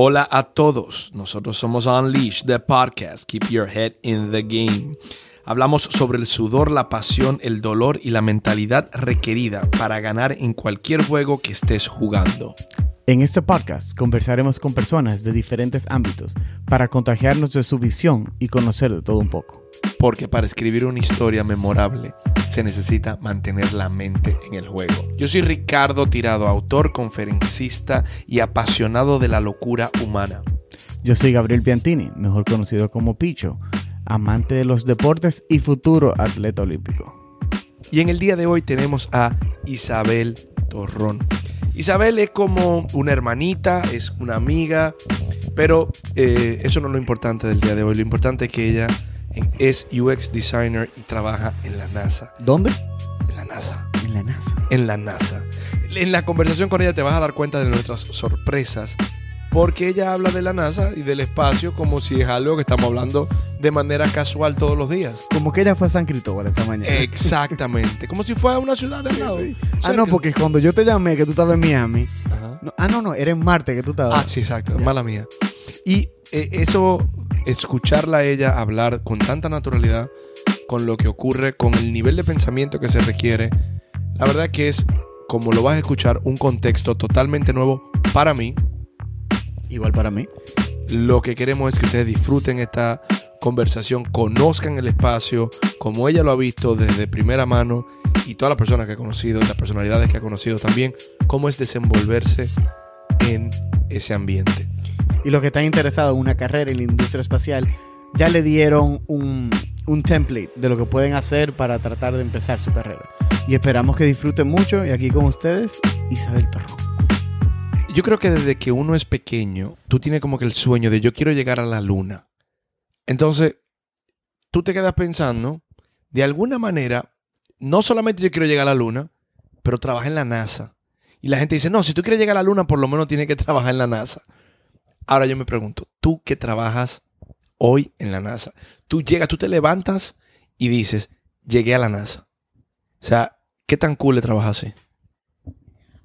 Hola a todos, nosotros somos Unleash, the podcast, Keep Your Head in the Game. Hablamos sobre el sudor, la pasión, el dolor y la mentalidad requerida para ganar en cualquier juego que estés jugando. En este podcast conversaremos con personas de diferentes ámbitos para contagiarnos de su visión y conocer de todo un poco. Porque para escribir una historia memorable se necesita mantener la mente en el juego. Yo soy Ricardo Tirado, autor, conferencista y apasionado de la locura humana. Yo soy Gabriel Piantini, mejor conocido como Picho, amante de los deportes y futuro atleta olímpico. Y en el día de hoy tenemos a Isabel Torrón. Isabel es como una hermanita, es una amiga, pero eh, eso no es lo importante del día de hoy. Lo importante es que ella es UX designer y trabaja en la NASA. ¿Dónde? En la NASA. En la NASA. En la NASA. En la conversación con ella te vas a dar cuenta de nuestras sorpresas porque ella habla de la NASA y del espacio como si es algo que estamos hablando de manera casual todos los días. Como que ella fue a San Cristóbal esta mañana. Exactamente, como si fuera una ciudad de lado. Ah, no, porque cuando yo te llamé que tú estabas en Miami. ah, no, no, era en Marte que tú estabas. Ah, sí, exacto, mala mía. Y eh, eso, escucharla a ella hablar con tanta naturalidad, con lo que ocurre, con el nivel de pensamiento que se requiere, la verdad que es, como lo vas a escuchar, un contexto totalmente nuevo para mí, Igual para mí. Lo que queremos es que ustedes disfruten esta conversación, conozcan el espacio, como ella lo ha visto desde primera mano y todas las personas que ha conocido, las personalidades que ha conocido también, cómo es desenvolverse en ese ambiente. Y los que están interesados en una carrera en la industria espacial, ya le dieron un, un template de lo que pueden hacer para tratar de empezar su carrera. Y esperamos que disfruten mucho. Y aquí con ustedes, Isabel Torrón yo creo que desde que uno es pequeño, tú tienes como que el sueño de yo quiero llegar a la luna. Entonces, tú te quedas pensando, de alguna manera, no solamente yo quiero llegar a la luna, pero trabaja en la NASA. Y la gente dice, no, si tú quieres llegar a la luna, por lo menos tienes que trabajar en la NASA. Ahora yo me pregunto, tú que trabajas hoy en la NASA, tú llegas, tú te levantas y dices, llegué a la NASA. O sea, ¿qué tan cool le trabajas así?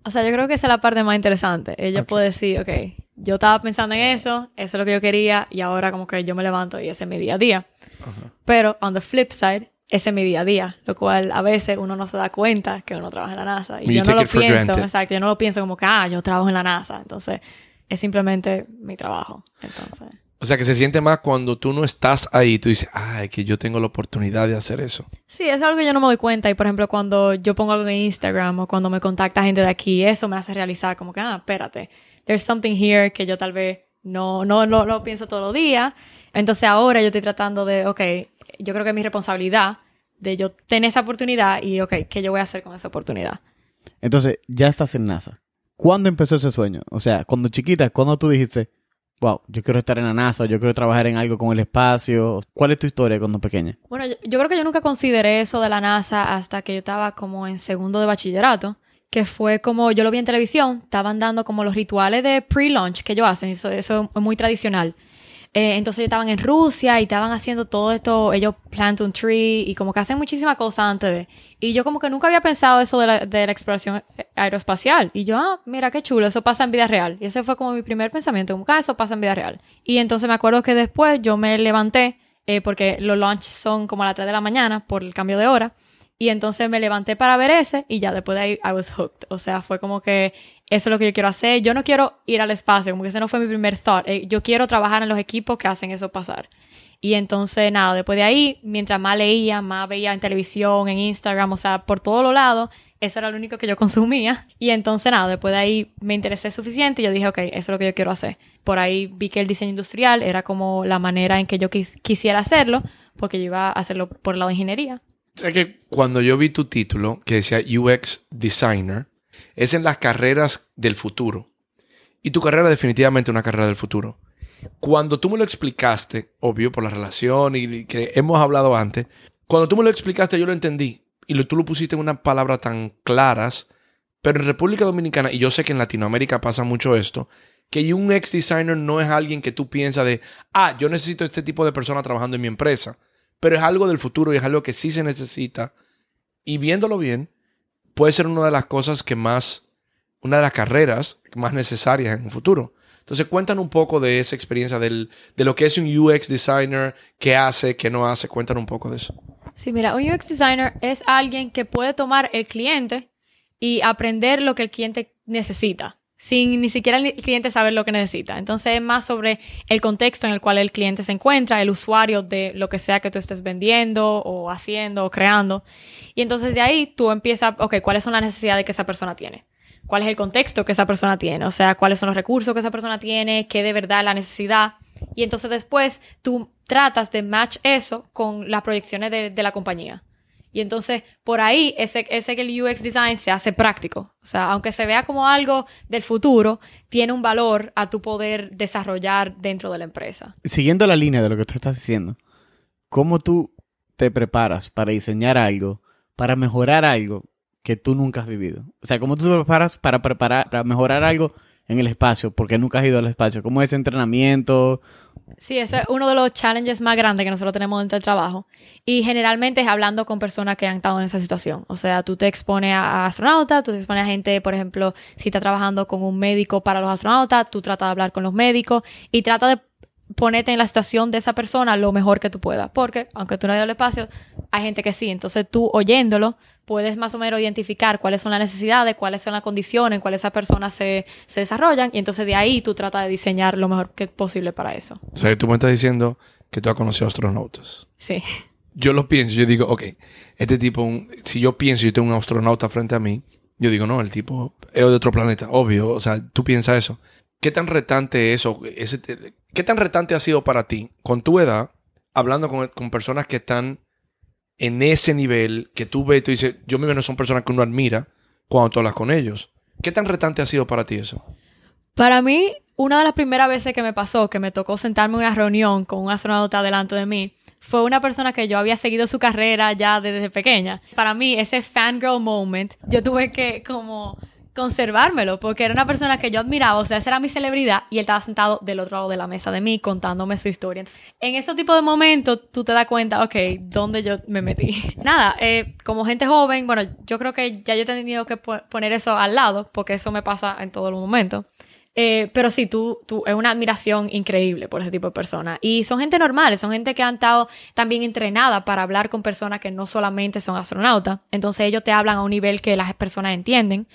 O sea, yo creo que esa es la parte más interesante. Ella puede decir, ok, yo estaba pensando en eso, eso es lo que yo quería, y ahora como que yo me levanto y ese es mi día a día. Pero, on the flip side, ese es mi día a día, lo cual a veces uno no se da cuenta que uno trabaja en la NASA. Y yo no lo pienso, exacto, yo no lo pienso como que, ah, yo trabajo en la NASA. Entonces, es simplemente mi trabajo. Entonces. O sea, que se siente más cuando tú no estás ahí, tú dices, ay, que yo tengo la oportunidad de hacer eso. Sí, es algo que yo no me doy cuenta. Y por ejemplo, cuando yo pongo algo en Instagram o cuando me contacta gente de aquí, eso me hace realizar como que, ah, espérate, there's something here que yo tal vez no, no, no lo pienso todos los días. Entonces ahora yo estoy tratando de, ok, yo creo que es mi responsabilidad de yo tener esa oportunidad y, ok, ¿qué yo voy a hacer con esa oportunidad? Entonces, ya estás en NASA. ¿Cuándo empezó ese sueño? O sea, cuando chiquita, ¿cuándo tú dijiste, wow, yo quiero estar en la NASA, yo quiero trabajar en algo con el espacio. ¿Cuál es tu historia cuando pequeña? Bueno, yo, creo que yo nunca consideré eso de la NASA hasta que yo estaba como en segundo de bachillerato, que fue como, yo lo vi en televisión, estaban dando como los rituales de pre-launch que ellos hacen, eso, eso es muy tradicional. Eh, entonces estaban en Rusia y estaban haciendo todo esto, ellos plant un tree y como que hacen muchísimas cosas antes de... Y yo como que nunca había pensado eso de la, de la exploración aeroespacial. Y yo, ah, mira qué chulo, eso pasa en vida real. Y ese fue como mi primer pensamiento, como que ah, eso pasa en vida real. Y entonces me acuerdo que después yo me levanté, eh, porque los launch son como a las 3 de la mañana por el cambio de hora. Y entonces me levanté para ver ese y ya después de ahí I was hooked. O sea, fue como que eso es lo que yo quiero hacer. Yo no quiero ir al espacio, como que ese no fue mi primer thought. Eh, yo quiero trabajar en los equipos que hacen eso pasar. Y entonces, nada, después de ahí, mientras más leía, más veía en televisión, en Instagram, o sea, por todos los lados, eso era lo único que yo consumía. Y entonces, nada, después de ahí me interesé suficiente y yo dije, ok, eso es lo que yo quiero hacer. Por ahí vi que el diseño industrial era como la manera en que yo quisiera hacerlo, porque yo iba a hacerlo por el lado de ingeniería. O que cuando yo vi tu título, que decía UX Designer, es en las carreras del futuro. Y tu carrera definitivamente una carrera del futuro. Cuando tú me lo explicaste, obvio por la relación y que hemos hablado antes, cuando tú me lo explicaste yo lo entendí y tú lo pusiste en unas palabras tan claras, pero en República Dominicana, y yo sé que en Latinoamérica pasa mucho esto, que un ex designer no es alguien que tú piensas de, ah, yo necesito este tipo de persona trabajando en mi empresa, pero es algo del futuro y es algo que sí se necesita. Y viéndolo bien, puede ser una de las cosas que más, una de las carreras más necesarias en un futuro. Entonces, cuéntanos un poco de esa experiencia del, de lo que es un UX designer, qué hace, qué no hace. Cuéntanos un poco de eso. Sí, mira, un UX designer es alguien que puede tomar el cliente y aprender lo que el cliente necesita, sin ni siquiera el cliente saber lo que necesita. Entonces es más sobre el contexto en el cual el cliente se encuentra, el usuario de lo que sea que tú estés vendiendo o haciendo o creando. Y entonces de ahí tú empiezas, ok, ¿cuáles son las necesidades que esa persona tiene? cuál es el contexto que esa persona tiene, o sea, cuáles son los recursos que esa persona tiene, qué de verdad la necesidad. Y entonces después tú tratas de match eso con las proyecciones de, la compañía. Y entonces por ahí ese, ese que el UX design se hace práctico. O sea, aunque se vea como algo del futuro, tiene un valor a tu poder desarrollar dentro de la empresa. Siguiendo la línea de lo que tú estás diciendo, ¿cómo tú te preparas para diseñar algo, para mejorar algo que tú nunca has vivido? O sea, ¿cómo tú te preparas para preparar, para mejorar algo en el espacio? Porque nunca has ido al espacio. ¿Cómo es entrenamiento? Sí, ese es uno de los challenges más grandes que nosotros tenemos dentro del trabajo. Y generalmente es hablando con personas que han estado en esa situación. O sea, tú te expones a astronautas, tú te expones a gente, por ejemplo, si estás trabajando con un médico para los astronautas, tú tratas de hablar con los médicos y trata de ponerte en la situación de esa persona lo mejor que tú puedas. Porque, aunque tú no hayas el espacio, hay gente que sí. Entonces tú oyéndolo, puedes más o menos identificar cuáles son las necesidades, cuáles son las condiciones en cuáles esas personas se, se desarrollan. Y entonces de ahí tú tratas de diseñar lo mejor que posible para eso. O sea, tú me estás diciendo que tú has conocido astronautas. Sí. Yo lo pienso, yo digo, ok, este tipo, si yo pienso y yo tengo un astronauta frente a mí, yo digo, no, el tipo es de otro planeta, obvio. O sea, tú piensas eso. ¿Qué tan retante es eso? ¿Qué tan retante ha sido para ti con tu edad, hablando con, personas que están en ese nivel, que tú ves y tú dices, yo mismo no son personas que uno admira cuando tú hablas con ellos? ¿Qué tan retante ha sido para ti eso? Para mí, una de las primeras veces que me pasó, que me tocó sentarme en una reunión con un astronauta delante de mí, fue una persona que yo había seguido su carrera ya desde pequeña. Para mí, ese fangirl moment, yo tuve que como conservármelo, porque era una persona que yo admiraba, o sea, esa era mi celebridad y él estaba sentado del otro lado de la mesa de mí contándome su historia. en ese tipo de momentos tú te das cuenta, ok, ¿dónde yo me metí? Nada, eh, como gente joven, bueno, yo creo que ya yo he tenido que poner eso al lado, porque eso me pasa en todo el momento. Eh, pero sí, tú, tú, es una admiración increíble por ese tipo de personas. Y son gente normal, son gente que han estado también entrenada para hablar con personas que no solamente son astronautas. Entonces ellos te hablan a un nivel que las personas entienden.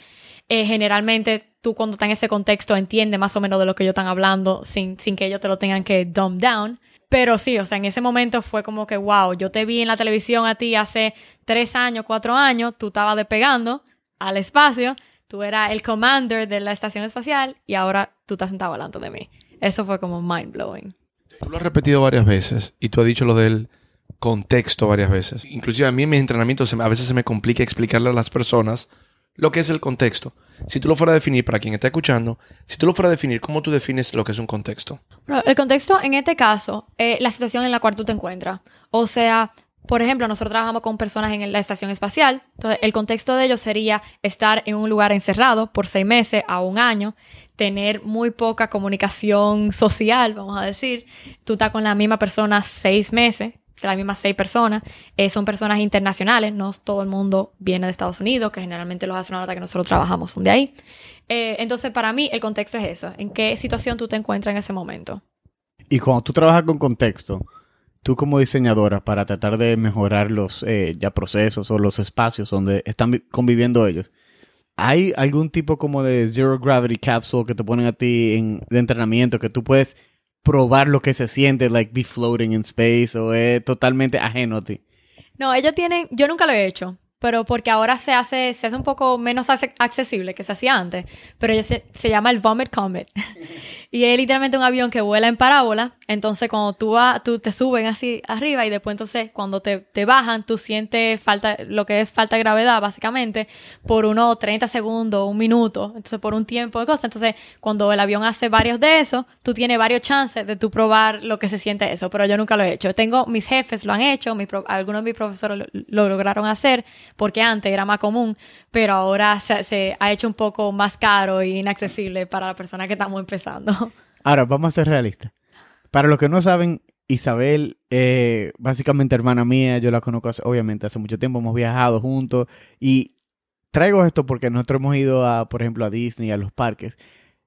Eh, generalmente tú cuando estás en ese contexto entiendes más o menos de lo que ellos están hablando sin, sin que ellos te lo tengan que dumb down. Pero sí, o sea, en ese momento fue como que, wow, yo te vi en la televisión a ti hace tres años, cuatro años, tú estabas despegando al espacio, tú eras el commander de la estación espacial y ahora tú estás sentado delante de mí. Eso fue como mind blowing. Tú lo has repetido varias veces y tú has dicho lo del contexto varias veces. Inclusive a mí en mis entrenamientos a veces se me complica explicarle a las personas lo que es el contexto. Si tú lo fueras a definir para quien está escuchando, si tú lo fueras a definir, ¿cómo tú defines lo que es un contexto? el contexto en este caso es la situación en la cual tú te encuentras. O sea, por ejemplo, nosotros trabajamos con personas en la estación espacial. Entonces, el contexto de ellos sería estar en un lugar encerrado por seis meses a un año, tener muy poca comunicación social, vamos a decir. Tú estás con la misma persona seis meses, las mismas seis personas, eh, son personas internacionales, no todo el mundo viene de Estados Unidos, que generalmente los astronautas que nosotros trabajamos son de ahí. Eh, entonces, para mí, el contexto es eso, en qué situación tú te encuentras en ese momento. Y cuando tú trabajas con contexto, tú como diseñadora, para tratar de mejorar los eh, ya procesos o los espacios donde están conviviendo ellos, ¿hay algún tipo como de zero gravity capsule que te ponen a ti en, de entrenamiento que tú puedes probar lo que se siente, like be floating in space, o es totalmente ajeno a ti? No, ellos tienen, yo nunca lo he hecho, pero porque ahora se hace, se hace un poco menos accesible que se hacía antes, pero se, se llama el Vomit Comet. y es literalmente un avión que vuela en parábola, entonces cuando tú, vas, tú te suben así arriba y después entonces cuando te, bajan, tú sientes falta, lo que es falta de gravedad básicamente, por unos 30 segundos, un minuto, entonces por un tiempo de cosas. Entonces cuando el avión hace varios de esos, tú tienes varios chances de tú probar lo que se siente eso, pero yo nunca lo he hecho. Tengo, mis jefes lo han hecho, algunos de mis profesores lo lograron hacer, porque antes era más común, pero ahora se, ha hecho un poco más caro e inaccesible para la persona que estamos empezando. Ahora, vamos a ser realistas. Para los que no saben, Isabel, eh, básicamente hermana mía, yo la conozco obviamente hace mucho tiempo, hemos viajado juntos y traigo esto porque nosotros hemos ido a, por ejemplo, a Disney, a los parques.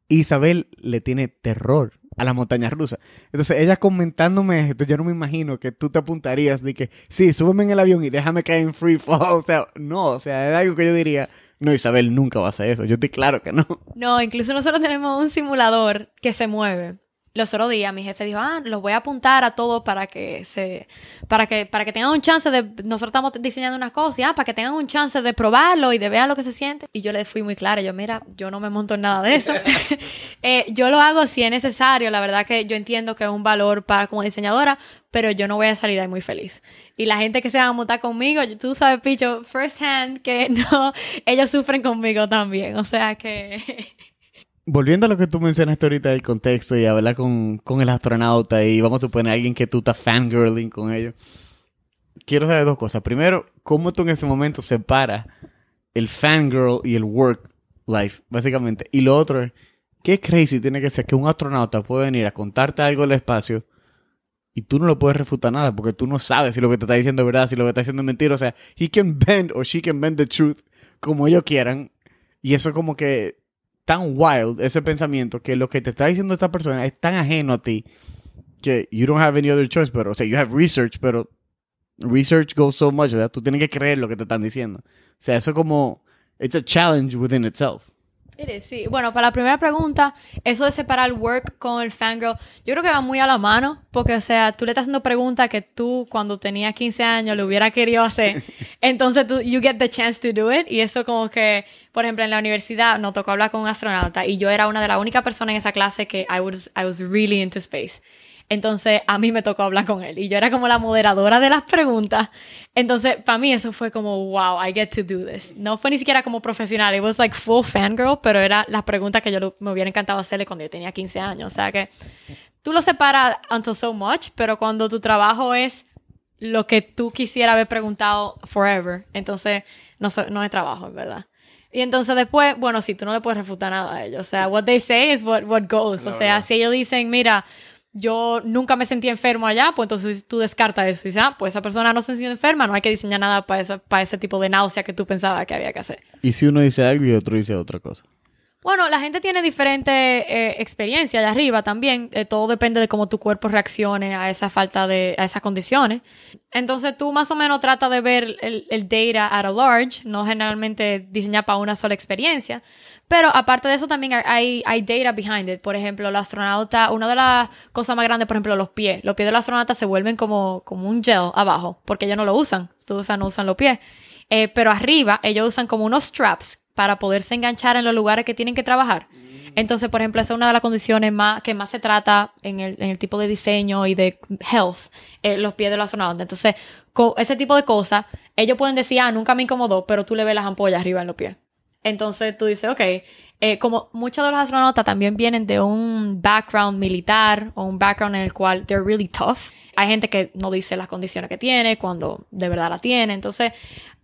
Isabel le tiene terror a las montañas rusas. Entonces, ella comentándome esto, yo no me imagino que tú te apuntarías de que, sí, súbeme en el avión y déjame caer en free fall. O sea, no, o sea, es algo que yo diría, no, Isabel nunca va a hacer eso. Yo estoy claro que no. No, incluso nosotros tenemos un simulador que se mueve. Los otros días mi jefe dijo, ah, los voy a apuntar a todos para que se, para que, para que tengan un chance de, nosotros estamos diseñando unas cosas, ah, para que tengan un chance de probarlo y de ver lo que se siente. Y yo le fui muy clara, yo, mira, yo no me monto en nada de eso. Eh, yo lo hago si es necesario, la verdad que yo entiendo que es un valor para como diseñadora, pero yo no voy a salir de ahí muy feliz. Y la gente que se va a montar conmigo, tú sabes, Picho, first hand, que no, ellos sufren conmigo también, o sea que... Volviendo a lo que tú mencionaste ahorita del contexto y hablar con, con el astronauta y vamos a suponer a alguien que tú estás fangirling con ellos. Quiero saber dos cosas. Primero, ¿cómo tú en ese momento separas el fangirl y el work life, básicamente? Y lo otro es, ¿qué crazy tiene que ser que un astronauta pueda venir a contarte algo del espacio y tú no lo puedes refutar nada porque tú no sabes si lo que te está diciendo es verdad, si lo que está diciendo es mentira. O sea, he can bend or she can bend the truth como ellos quieran. Y eso como que tan wild, ese pensamiento, que lo que te está diciendo esta persona es tan ajeno a ti que you don't have any other choice. Pero, o sea, you have research, pero research goes so much, ¿verdad? Tú tienes que creer lo que te están diciendo. O sea, eso como, it's a challenge within itself. Is, sí. Bueno, para la primera pregunta, eso de separar el work con el fangirl, yo creo que va muy a la mano, porque, o sea, tú le estás haciendo preguntas que tú, cuando tenías 15 años, le hubiera querido hacer. Entonces, tú, you get the chance to do it. Y eso como que, por ejemplo, en la universidad nos tocó hablar con un astronauta y yo era una de las únicas personas en esa clase que I was, I was really into space. Entonces a mí me tocó hablar con él y yo era como la moderadora de las preguntas. Entonces para mí eso fue como, wow, I get to do this. No fue ni siquiera como profesional, it was like full fangirl, pero era las preguntas que yo me hubiera encantado hacerle cuando yo tenía 15 años. O sea que tú lo separas until so much, pero cuando tu trabajo es lo que tú quisieras haber preguntado forever, entonces no, no es trabajo, en verdad. Y entonces después, bueno, sí, tú no le puedes refutar nada a ellos. O sea, what they say is what, what goes. o sea, si ellos dicen, mira, yo nunca me sentí enfermo allá, pues entonces tú descartas eso. Y dices, ah, pues esa persona no se sintió enferma, no hay que diseñar nada para, para ese tipo de náusea que tú pensabas que había que hacer. ¿Y si uno dice algo y otro dice otra cosa? Bueno, la gente tiene diferente eh, experiencia allá arriba también. Eh, todo depende de cómo tu cuerpo reaccione a esa falta de, a esas condiciones. Entonces tú más o menos tratas de ver el, el data at a large, no generalmente diseñar para una sola experiencia. Pero aparte de eso también hay, hay data behind it. Por ejemplo, el astronauta, una de las cosas más grandes, por ejemplo, los pies. Los pies del astronauta se vuelven como, como un gel abajo, porque ellos no lo usan. Usan, no usan los pies. Eh, pero arriba ellos usan como unos straps para poderse enganchar en los lugares que tienen que trabajar. Entonces, por ejemplo, esa es una de las condiciones más, que más se trata en el, en el tipo de diseño y de health, eh, los pies del astronauta. Entonces, ese tipo de cosas, ellos pueden decir, ah, nunca me incomodó, pero tú le ves las ampollas arriba en los pies. Entonces tú dices, ok, eh, como muchos de los astronautas también vienen de un background militar o un background en el cual they're really tough. Hay gente que no dice las condiciones que tiene cuando de verdad la tiene. Entonces,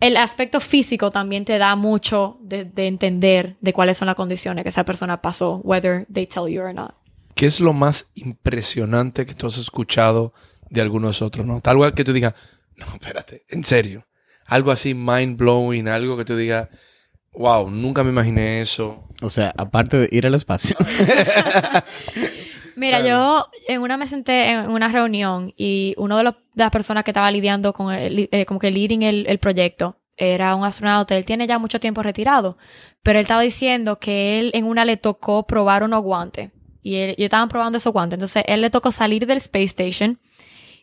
el aspecto físico también te da mucho de, de entender de cuáles son las condiciones que esa persona pasó, whether they tell you or not. ¿Qué es lo más impresionante que tú has escuchado de algunos otros? ¿no? Algo que tú digas, no, espérate, en serio. Algo así mind blowing, algo que tú digas, Wow, nunca me imaginé eso. O sea, aparte de ir al espacio. Mira, yo en una me senté en una reunión y uno de, los, de las personas que estaba lidiando con el, eh, como que leading el, el, proyecto era un astronauta. Él tiene ya mucho tiempo retirado, pero él estaba diciendo que él en una le tocó probar unos guantes y él, yo estaban probando esos guantes. Entonces él le tocó salir del Space Station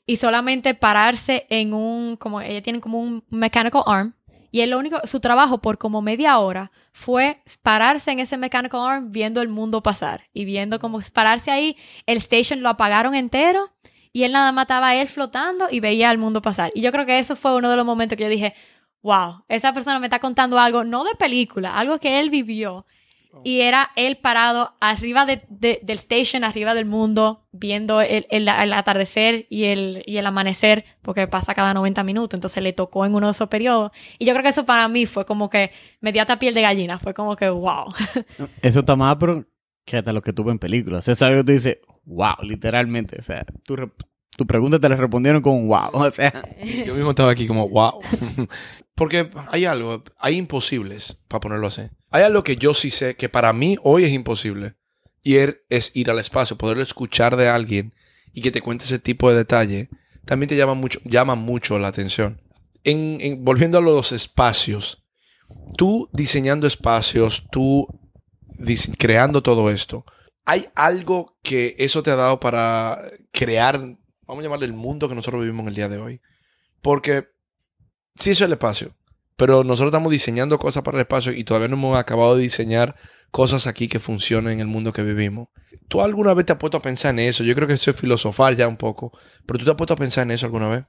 y solamente pararse en un, como ella tiene como un mechanical arm y el único, su trabajo por como media hora fue pararse en ese mechanical arm viendo el mundo pasar y viendo cómo pararse ahí, el station lo apagaron entero y él nada más estaba él flotando y veía el mundo pasar. Y yo creo que eso fue uno de los momentos que yo dije, wow, esa persona me está contando algo, no de película, algo que él vivió y era él parado arriba de, del station, arriba del mundo, viendo el, el, atardecer y el, y el amanecer, porque pasa cada 90 minutos, entonces le tocó en uno de esos periodos. Y yo creo que eso para mí fue como que me dio piel de gallina, fue como que wow. Eso está más, pero que hasta lo que tuve en películas. Es algo que tú dices, wow, literalmente. O sea, tu, tu pregunta te la respondieron con wow. O sea, yo mismo estaba aquí como wow. Porque hay algo, hay imposibles, para ponerlo así. Hay algo que yo sí sé que para mí hoy es imposible. ir, es ir al espacio, poder escuchar de alguien y que te cuente ese tipo de detalle, también te llama mucho, llama mucho la atención. En, en- volviendo a los espacios, tú diseñando espacios, tú creando todo esto, ¿hay algo que eso te ha dado para crear, vamos a llamarle el mundo que nosotros vivimos en el día de hoy? Porque sí, eso es el espacio, pero nosotros estamos diseñando cosas para el espacio y todavía no hemos acabado de diseñar cosas aquí que funcionen en el mundo que vivimos. ¿Tú alguna vez te has puesto a pensar en eso? Yo creo que eso es filosofar ya un poco, pero ¿tú te has puesto a pensar en eso alguna vez?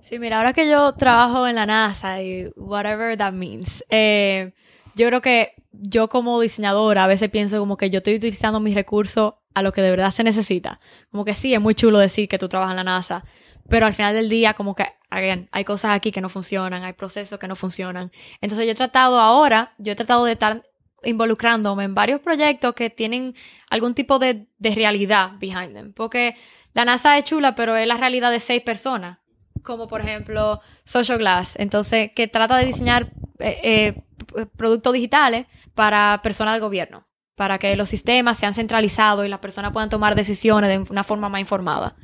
Sí, mira, ahora que yo trabajo en la NASA y whatever that means, eh, yo creo que yo como diseñadora a veces pienso como que yo estoy utilizando mis recursos a lo que de verdad se necesita. Como que sí, es muy chulo decir que tú trabajas en la NASA, pero al final del día como que, again, hay cosas aquí que no funcionan, hay procesos que no funcionan. Entonces yo he tratado ahora, yo he tratado de estar involucrándome en varios proyectos que tienen algún tipo de, de realidad behind them. Porque la NASA es chula, pero es la realidad de seis personas como por ejemplo Social Glass, entonces que trata de diseñar eh, eh, productos digitales para personas del gobierno, para que los sistemas sean centralizados y las personas puedan tomar decisiones de una forma más informada.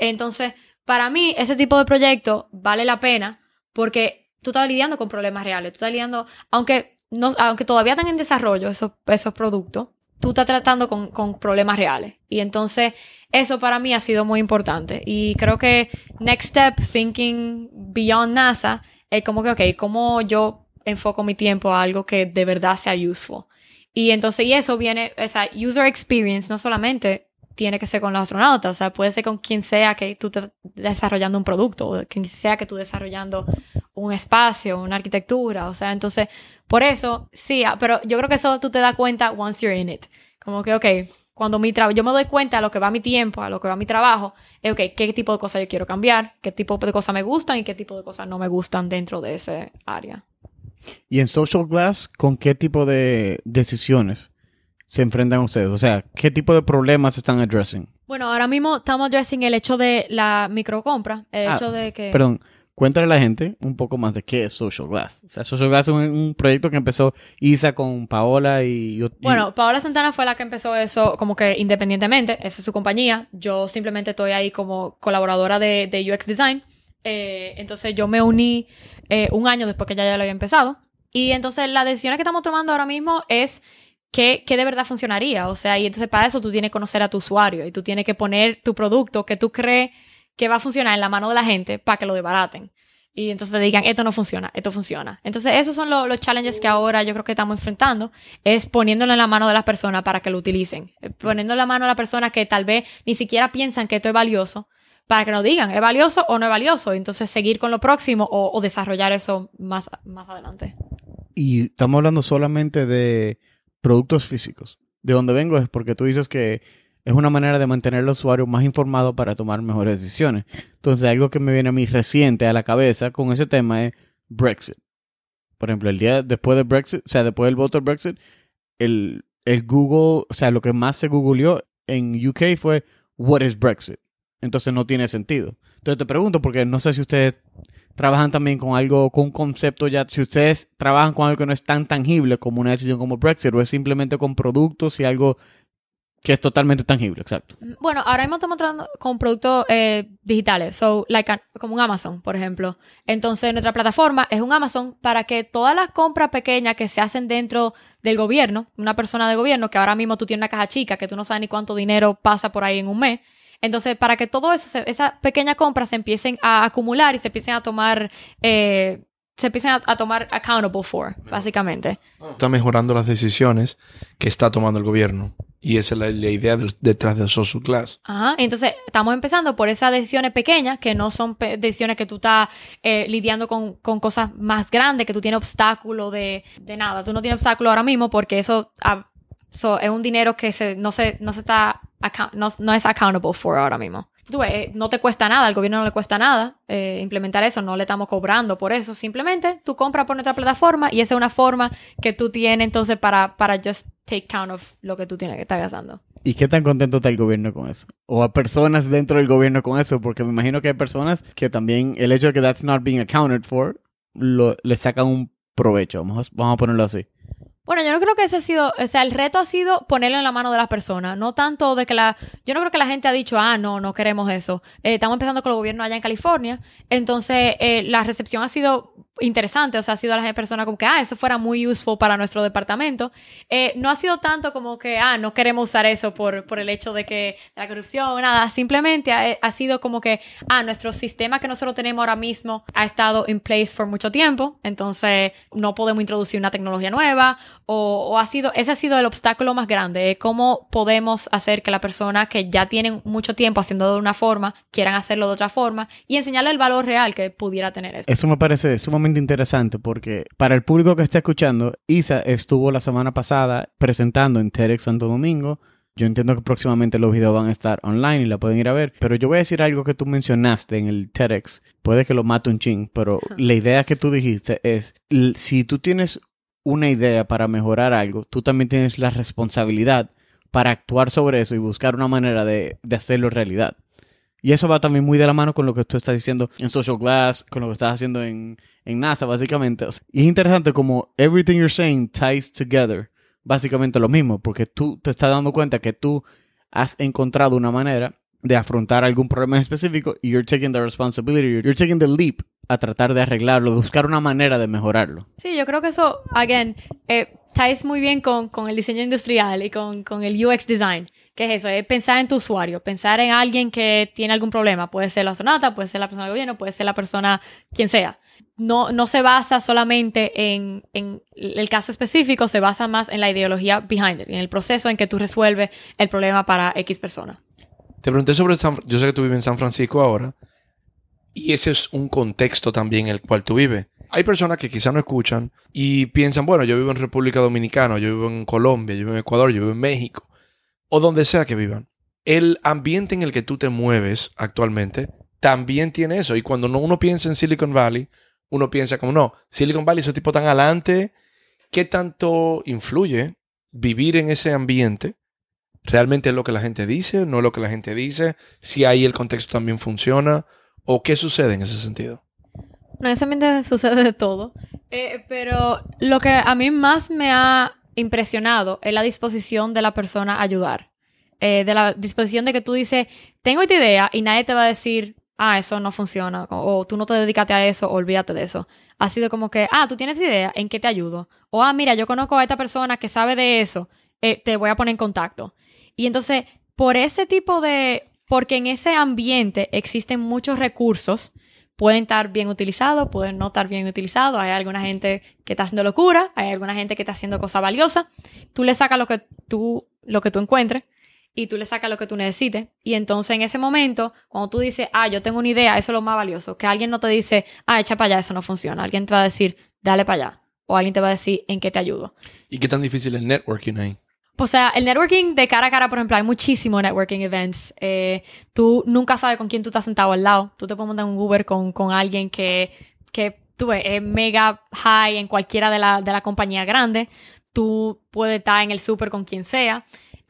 Entonces, para mí, ese tipo de proyecto vale la pena porque tú estás lidiando con problemas reales, tú estás lidiando, aunque, no, aunque todavía están en desarrollo esos, esos productos, tú estás tratando con, con problemas reales. Y entonces, eso para mí ha sido muy importante. Y creo que Next Step, Thinking Beyond NASA, es como que, ok, ¿cómo yo enfoco mi tiempo a algo que de verdad sea useful? Y entonces, y eso viene, esa user experience no solamente tiene que ser con los astronautas, o sea, puede ser con quien sea que tú estés desarrollando un producto, o quien sea que tú desarrollando un espacio, una arquitectura, o sea, entonces, por eso, sí, ah, pero yo creo que eso tú te das cuenta once you're in it. Como que, ok, cuando mi trabajo, yo me doy cuenta a lo que va mi tiempo, a lo que va mi trabajo, es, ok, qué tipo de cosas yo quiero cambiar, qué tipo de cosas me gustan y qué tipo de cosas no me gustan dentro de ese área. Y en Social Glass, ¿con qué tipo de decisiones se enfrentan ustedes? O sea, ¿qué tipo de problemas están addressing? Bueno, ahora mismo estamos addressing el hecho de la microcompra, el Ah, hecho de que... Perdón, cuéntale a la gente un poco más de qué es Social Glass. O sea, Social Glass es un, un proyecto que empezó Isa con Paola y... y- Bueno, Paola Santana fue la que empezó eso como que independientemente, esa es su compañía, yo simplemente estoy ahí como colaboradora de, de UX Design, Eh, entonces yo me uní eh, un año después que ya, ya lo había empezado, y entonces las decisiones que estamos tomando ahora mismo es qué, de verdad funcionaría, o sea, y entonces para eso tú tienes que conocer a tu usuario y tú tienes que poner tu producto que tú crees que va a funcionar en la mano de la gente para que lo desbaraten. Y entonces te digan, esto no funciona, esto funciona. Entonces, esos son lo- los challenges que ahora yo creo que estamos enfrentando, es poniéndolo en la mano de las personas para que lo utilicen. Eh, Poniendo en la mano a las personas que tal vez ni siquiera piensan que esto es valioso, para que nos digan, ¿es valioso o no es valioso? Entonces, seguir con lo próximo o, desarrollar eso más, más adelante. y estamos hablando solamente de productos físicos. De donde vengo es porque tú dices que es una manera de mantener al usuario más informado para tomar mejores decisiones. Entonces, algo que me viene a mí reciente a la cabeza con ese tema es Brexit. Por ejemplo, el día después de Brexit, o sea, después del voto de Brexit, el, el Google, o sea, lo que más se googleó en UK fue What is Brexit? Entonces no tiene sentido. Entonces te pregunto, porque no sé si ustedes trabajan también con algo, con un concepto ya, si ustedes trabajan con algo que no es tan tangible como una decisión como Brexit, o es simplemente con productos y algo que es totalmente tangible, exacto. Bueno, ahora mismo estamos trabajando con productos eh, digitales, so, like como un Amazon, por ejemplo. Entonces, nuestra plataforma es un Amazon para que todas las compras pequeñas que se hacen dentro del gobierno, una persona de gobierno, que ahora mismo tú tienes una caja chica, que tú no sabes ni cuánto dinero pasa por ahí en un mes. Entonces, para que todo eso, se- esas pequeñas compras se empiecen a acumular y se empiecen a tomar, eh, se empiecen a, a tomar accountable for, básicamente. Está mejorando las decisiones que está tomando el gobierno. Y esa es la, la idea del- detrás de Social Class. Ajá, entonces estamos empezando por esas decisiones pequeñas, que no son decisiones que tú estás eh, lidiando con, con cosas más grandes, que tú tienes obstáculo de, de nada. Tú no tienes obstáculo ahora mismo porque eso, ah, so, es un dinero que se, no, se, no se está, no, no es accountable for ahora mismo. Eh, no te cuesta nada, al gobierno no le cuesta nada eh, implementar eso, no le estamos cobrando por eso. Simplemente tú compras por nuestra plataforma y esa es una forma que tú tienes entonces para, para just take count of lo que tú tienes que estar gastando. ¿Y qué tan contento está el gobierno con eso? O a personas dentro del gobierno con eso, porque me imagino que hay personas que también el hecho de que that's not being accounted for lo, le sacan un provecho, vamos vamos a ponerlo así. Bueno, yo no creo que ese ha sido, o sea, el reto ha sido ponerlo en la mano de las personas, no tanto de que la, yo no creo que la gente ha dicho, ah, no, no queremos eso. Eh, estamos empezando con el gobierno allá en California, entonces eh, la recepción ha sido interesante, o sea, ha sido a las personas como que, ah, eso fuera muy useful para nuestro departamento. Eh, no ha sido tanto como que, ah, no queremos usar eso por, por el hecho de que la corrupción, nada, simplemente ha, ha, sido como que, ah, nuestro sistema que nosotros tenemos ahora mismo ha estado in place por mucho tiempo, entonces no podemos introducir una tecnología nueva o, o ha sido, ese ha sido el obstáculo más grande, cómo podemos hacer que la persona que ya tienen mucho tiempo haciendo de una forma, quieran hacerlo de otra forma y enseñarle el valor real que pudiera tener eso. Eso me parece sumamente interesante porque para el público que está escuchando, Isa estuvo la semana pasada presentando en TEDx Santo Domingo. Yo entiendo que próximamente los videos van a estar online y la pueden ir a ver. Pero yo voy a decir algo que tú mencionaste en el TEDx. Puede que lo mate un ching, pero la idea que tú dijiste es, si tú tienes una idea para mejorar algo, tú también tienes la responsabilidad para actuar sobre eso y buscar una manera de, de hacerlo realidad. Y eso va también muy de la mano con lo que tú estás diciendo en Social Glass, con lo que estás haciendo en, en NASA, básicamente. Y es interesante como everything you're saying ties together. Básicamente lo mismo, porque tú te estás dando cuenta que tú has encontrado una manera de afrontar algún problema específico y you're taking the responsibility, you're taking the leap a tratar de arreglarlo, de buscar una manera de mejorarlo. Sí, yo creo que eso, again, eh, ties muy bien con, con, el diseño industrial y con, con el UX design. ¿Qué es eso? Es pensar en tu usuario, pensar en alguien que tiene algún problema. Puede ser la astronauta, puede ser la persona del gobierno, puede ser la persona, quien sea. No, no se basa solamente en, en, el caso específico, se basa más en la ideología behind it, en el proceso en que tú resuelves el problema para X persona. Te pregunté sobre San, yo sé que tú vives en San Francisco ahora, y ese es un contexto también en el cual tú vives. Hay personas que quizás no escuchan y piensan, bueno, yo vivo en República Dominicana, yo vivo en Colombia, yo vivo en Ecuador, yo vivo en México o donde sea que vivan. El ambiente en el que tú te mueves actualmente también tiene eso. Y cuando uno piensa en Silicon Valley, uno piensa como, no, Silicon Valley, ese tipo tan adelante, ¿qué tanto influye vivir en ese ambiente? ¿Realmente es lo que la gente dice? ¿No es lo que la gente dice? ¿Si ahí el contexto también funciona? ¿O qué sucede en ese sentido? No, ese ambiente sucede de todo. Eh, pero lo que a mí más me ha impresionado es la disposición de la persona a ayudar. Eh, de la disposición de que tú dices, tengo esta idea y nadie te va a decir, ah, eso no funciona, o, tú no te dedicaste a eso, olvídate de eso. Ha sido como que, ah, tú tienes idea, ¿en qué te ayudo? O, ah, mira, yo conozco a esta persona que sabe de eso, eh, te voy a poner en contacto. Y entonces, por ese tipo de, porque en ese ambiente existen muchos recursos pueden estar bien utilizados, pueden no estar bien utilizados. Hay alguna gente que está haciendo locura, hay alguna gente que está haciendo cosas valiosas. Tú le sacas lo que tú, lo que tú encuentres y tú le sacas lo que tú necesites. Y entonces en ese momento, cuando tú dices, ah, yo tengo una idea, eso es lo más valioso. Que alguien no te dice, ah, echa para allá, eso no funciona. Alguien te va a decir, dale para allá. O alguien te va a decir, ¿en qué te ayudo? ¿Y qué tan difícil es el networking ahí? O sea, el networking de cara a cara, por ejemplo, hay muchísimos networking events. Eh, tú nunca sabes con quién tú estás sentado al lado. Tú te puedes montar un Uber con, con alguien que, que tú ves, es mega high en cualquiera de la, de la compañía grande. Tú puedes estar en el súper con quien sea.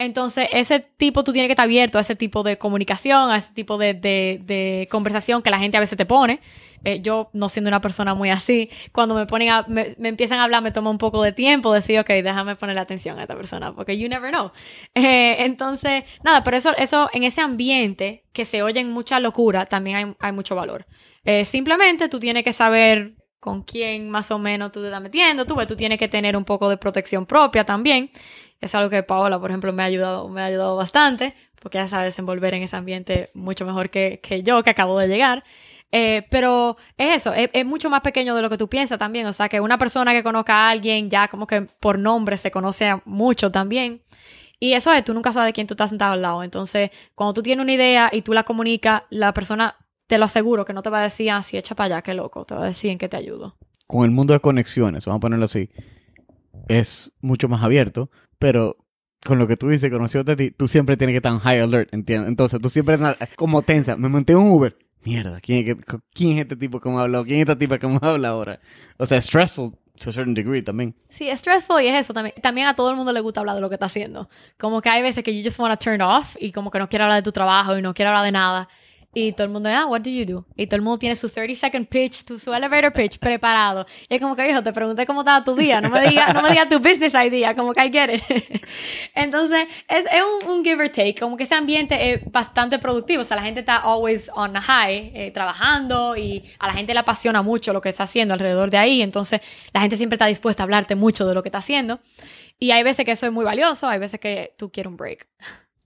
Entonces, ese tipo, tú tienes que estar abierto a ese tipo de comunicación, a ese tipo de, de, conversación que la gente a veces te pone. Eh, yo, no siendo una persona muy así, cuando me ponen a, me, me, empiezan a hablar, me toma un poco de tiempo decir, ok, déjame ponerle atención a esta persona, porque you never know. Eh, entonces, nada, pero eso, eso, en ese ambiente que se oye en mucha locura, también hay, hay mucho valor. Eh, simplemente tú tienes que saber con quién más o menos tú te estás metiendo, tú, tú tienes que tener un poco de protección propia también. Es algo que Paola, por ejemplo, me ha ayudado, me ha ayudado bastante, porque ella sabe desenvolver en ese ambiente mucho mejor que, que yo, que acabo de llegar. Eh, pero es eso, es, mucho más pequeño de lo que tú piensas también. O sea, que una persona que conozca a alguien ya como que por nombre se conoce mucho también. Y eso es, tú nunca sabes de quién tú estás sentado al lado. Entonces, cuando tú tienes una idea y tú la comunicas, la persona, te lo aseguro, que no te va a decir, ah, si echa para allá, qué loco. Te va a decir en qué te ayudo. Con el mundo de conexiones, vamos a ponerlo así, es mucho más abierto, pero con lo que tú dices, conocido de ti, tú siempre tienes que estar en high alert, ¿entiendes? Entonces, tú siempre como tensa. Me monté un Uber mierda, ¿quién es, ¿quién es este tipo que me ha hablado? ¿Quién es esta tipa que me habla ahora? O sea, stressful to a certain degree también. Sí, es stressful y es eso también. También a todo el mundo le gusta hablar de lo que está haciendo. Como que hay veces que you just want to turn off y como que no quiere hablar de tu trabajo y no quiere hablar de nada. Y todo el mundo, ah, what do you do? Y todo el mundo tiene su 30 second pitch, tu, su elevator pitch preparado. Y es como que, viejo, te pregunté cómo estaba tu día. No me digas no me diga tu business idea, como que I get it. Entonces, es, es un, un, give or take. Como que ese ambiente es bastante productivo. O sea, la gente está always on high, eh, trabajando y a la gente le apasiona mucho lo que está haciendo alrededor de ahí. Entonces, la gente siempre está dispuesta a hablarte mucho de lo que está haciendo. Y hay veces que eso es muy valioso, hay veces que tú quieres un break.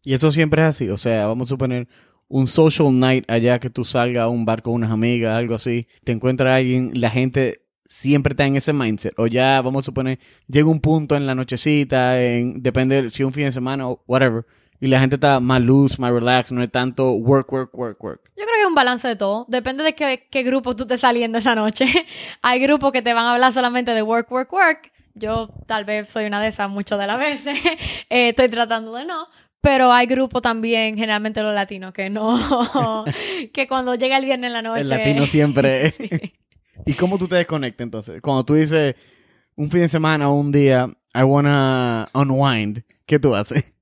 Y eso siempre es así. O sea, vamos a suponer un social night allá que tú salgas a un bar con unas amigas, algo así, te encuentras a alguien, la gente siempre está en ese mindset. O ya, vamos a suponer, llega un punto en la nochecita, en, depende si un fin de semana o whatever, y la gente está más loose, más relax, no es tanto work, work, work, work. Yo creo que es un balance de todo. Depende de qué, qué grupo tú estés saliendo esa noche. Hay grupos que te van a hablar solamente de work, work, work. Yo tal vez soy una de esas muchas de las veces. eh, estoy tratando de no. Pero hay grupos también, generalmente los latinos, que no, que cuando llega el viernes en la noche. El latino siempre. sí. ¿Y cómo tú te desconectas entonces? Cuando tú dices un fin de semana o un día, I wanna unwind, ¿qué tú haces?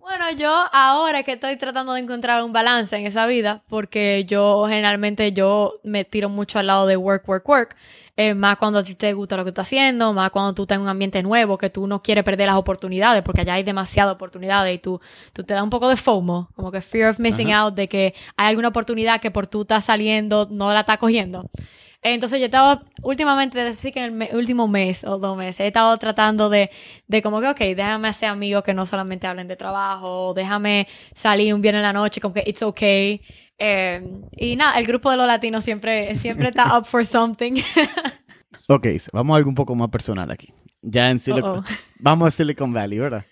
Bueno, yo ahora que estoy tratando de encontrar un balance en esa vida, porque yo generalmente yo me tiro mucho al lado de work, work, work. Eh, más cuando a ti te gusta lo que estás haciendo, más cuando tú estás en un ambiente nuevo, que tú no quieres perder las oportunidades, porque allá hay demasiadas oportunidades y tú, tú te da un poco de FOMO, como que fear of missing Ajá. out, de que hay alguna oportunidad que por tú estás saliendo no la estás cogiendo. Entonces yo estaba últimamente, decir que en el me, último mes o dos meses, he estado tratando de, de como que, ok, déjame hacer amigos que no solamente hablen de trabajo, déjame salir un viernes en la noche, como que it's okay. Eh, y nada, el grupo de los latinos siempre, siempre está up for something. ok, vamos a algo un poco más personal aquí. Ya en Silicon, uh -oh. vamos a Silicon Valley, ¿verdad?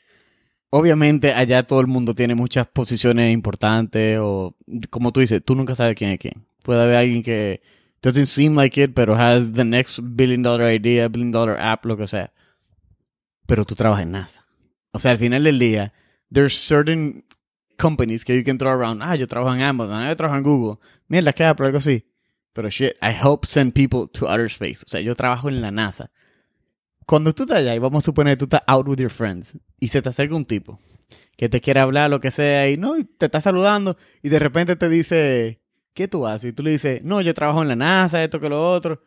Obviamente allá todo el mundo tiene muchas posiciones importantes o como tú dices, tú nunca sabes quién es quién. Puede haber alguien que doesn't seem like it, pero has the next billion dollar idea, billion dollar app, lo que sea. Pero tú trabajas en NASA. O sea, al final del día, there's certain companies que you can throw around. Ah, yo trabajo en Amazon, yo trabajo en Google. Mierda, ¿qué Apple? Algo así. Pero shit, I help send people to outer space. O sea, yo trabajo en la NASA. Cuando tú estás allá y vamos a suponer que tú estás out with your friends y se te acerca un tipo que te quiere hablar, lo que sea, y no, y te está saludando y de repente te dice, ¿qué tú haces? Y tú le dices, no, yo trabajo en la NASA, esto que lo otro.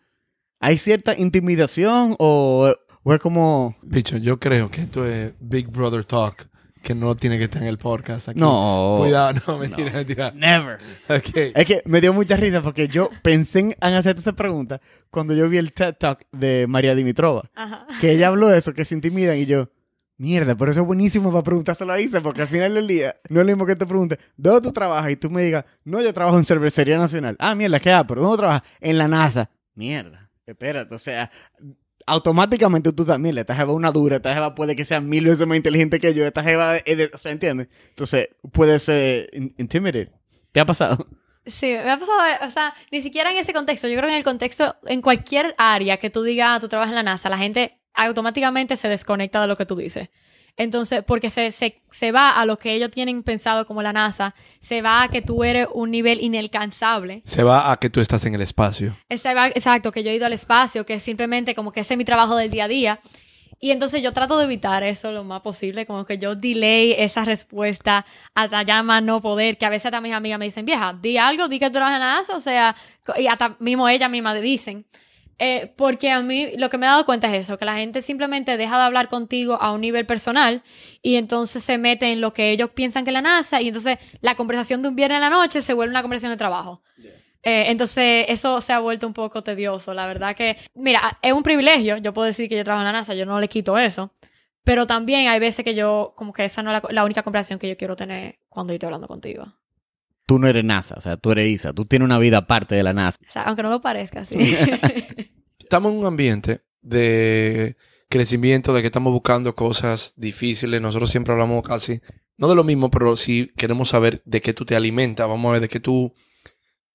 ¿Hay cierta intimidación o, o es como... Bicho, yo creo que esto es Big Brother Talk, que no tiene que estar en el podcast aquí. No. Cuidado, no, mentira, no. mentira. Never. Okay. Es que me dio mucha risa porque yo pensé en hacerte esa pregunta cuando yo vi el TED Talk de María Dimitrova. Ajá. Que ella habló de eso, que se intimidan y yo... Mierda, pero eso es buenísimo para preguntárselo a Isa, porque al final del día no es lo mismo que te pregunte, ¿dónde tú trabajas? Y tú me digas, no, yo trabajo en Cervecería Nacional. Ah, mierda, ¿qué hago? ¿Pero dónde trabajas? En la NASA. Mierda, espérate, o sea, automáticamente tú también, esta jeva una dura, esta jeva puede que sea mil veces más inteligente que yo, esta jeva, o sea, ¿entiendes? Entonces, puede ser intimidated. ¿Te ha pasado? Sí, me ha pasado, o sea, ni siquiera en ese contexto, yo creo que en el contexto, en cualquier área que tú digas, tú trabajas en la NASA, la gente automáticamente se desconecta de lo que tú dices. Entonces, porque se, se, se, va a lo que ellos tienen pensado como la NASA, se va a que tú eres un nivel inalcanzable. Se va a que tú estás en el espacio. Exacto, que yo he ido al espacio, que simplemente como que ese es mi trabajo del día a día. Y entonces yo trato de evitar eso lo más posible, como que yo delay esa respuesta hasta ya más no poder, que a veces hasta mis amigas me dicen, vieja, di algo, di que tú trabajas en la NASA, o sea, y hasta mismo ella misma dicen. Eh, porque a mí lo que me he dado cuenta es eso, que la gente simplemente deja de hablar contigo a un nivel personal y entonces se mete en lo que ellos piensan que es la NASA y entonces la conversación de un viernes en la noche se vuelve una conversación de trabajo. Yeah. Eh, entonces eso se ha vuelto un poco tedioso, la verdad que, mira, es un privilegio, yo puedo decir que yo trabajo en la NASA, yo no le quito eso, pero también hay veces que yo, como que esa no es la, la única conversación que yo quiero tener cuando yo estoy hablando contigo tú no eres NASA, o sea, tú eres Isa, tú tienes una vida aparte de la NASA. O sea, aunque no lo parezca, sí. estamos en un ambiente de crecimiento, de que estamos buscando cosas difíciles. Nosotros siempre hablamos casi, no de lo mismo, pero sí queremos saber de qué tú te alimentas, vamos a ver de qué tú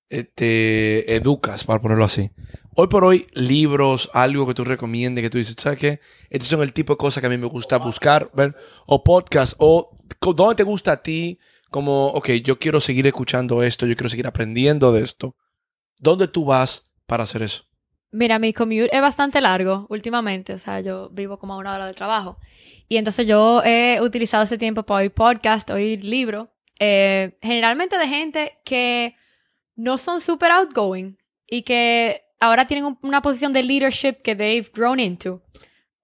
eh, te educas, para ponerlo así. Hoy por hoy, libros, algo que tú recomiendes, que tú dices, ¿sabes qué? Estos son el tipo de cosas que a mí me gusta buscar, ver, o podcast, o dónde te gusta a ti como, ok, yo quiero seguir escuchando esto, yo quiero seguir aprendiendo de esto. ¿Dónde tú vas para hacer eso? Mira, mi commute es bastante largo últimamente, o sea, yo vivo como a una hora de trabajo. Y entonces yo he utilizado ese tiempo para oír podcast, oír libros. eh, generalmente de gente que no son super outgoing y que ahora tienen un- una posición de leadership que they've grown into.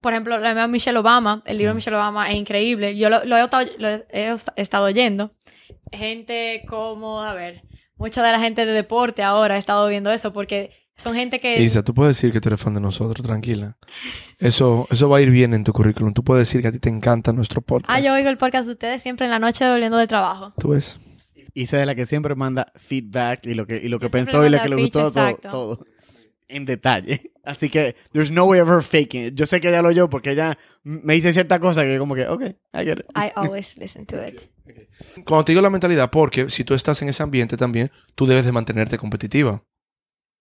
Por ejemplo, la misma Michelle Obama, el libro de Michelle Obama es increíble. Yo lo, lo he, lo he- he estado oyendo. Gente como, a ver, mucha de la gente de deporte ahora ha estado viendo eso porque son gente que... Isa, tú puedes decir que tú eres fan de nosotros, tranquila. Eso, eso va a ir bien en tu currículum. Tú puedes decir que a ti te encanta nuestro podcast. Ah, yo oigo el podcast de ustedes siempre en la noche volviendo de trabajo. Tú ves. Isa es la que siempre manda feedback y lo que, y lo que Yo pensó y lo que le pitch, gustó, todo, exacto. todo. En detalle. Así que, there's no way of her faking it. Yo sé que ella lo oyó porque ella me dice cierta cosa que como que, ok, I get it. I always listen to it. Cuando te digo la mentalidad, porque si tú estás en ese ambiente también, tú debes de mantenerte competitiva.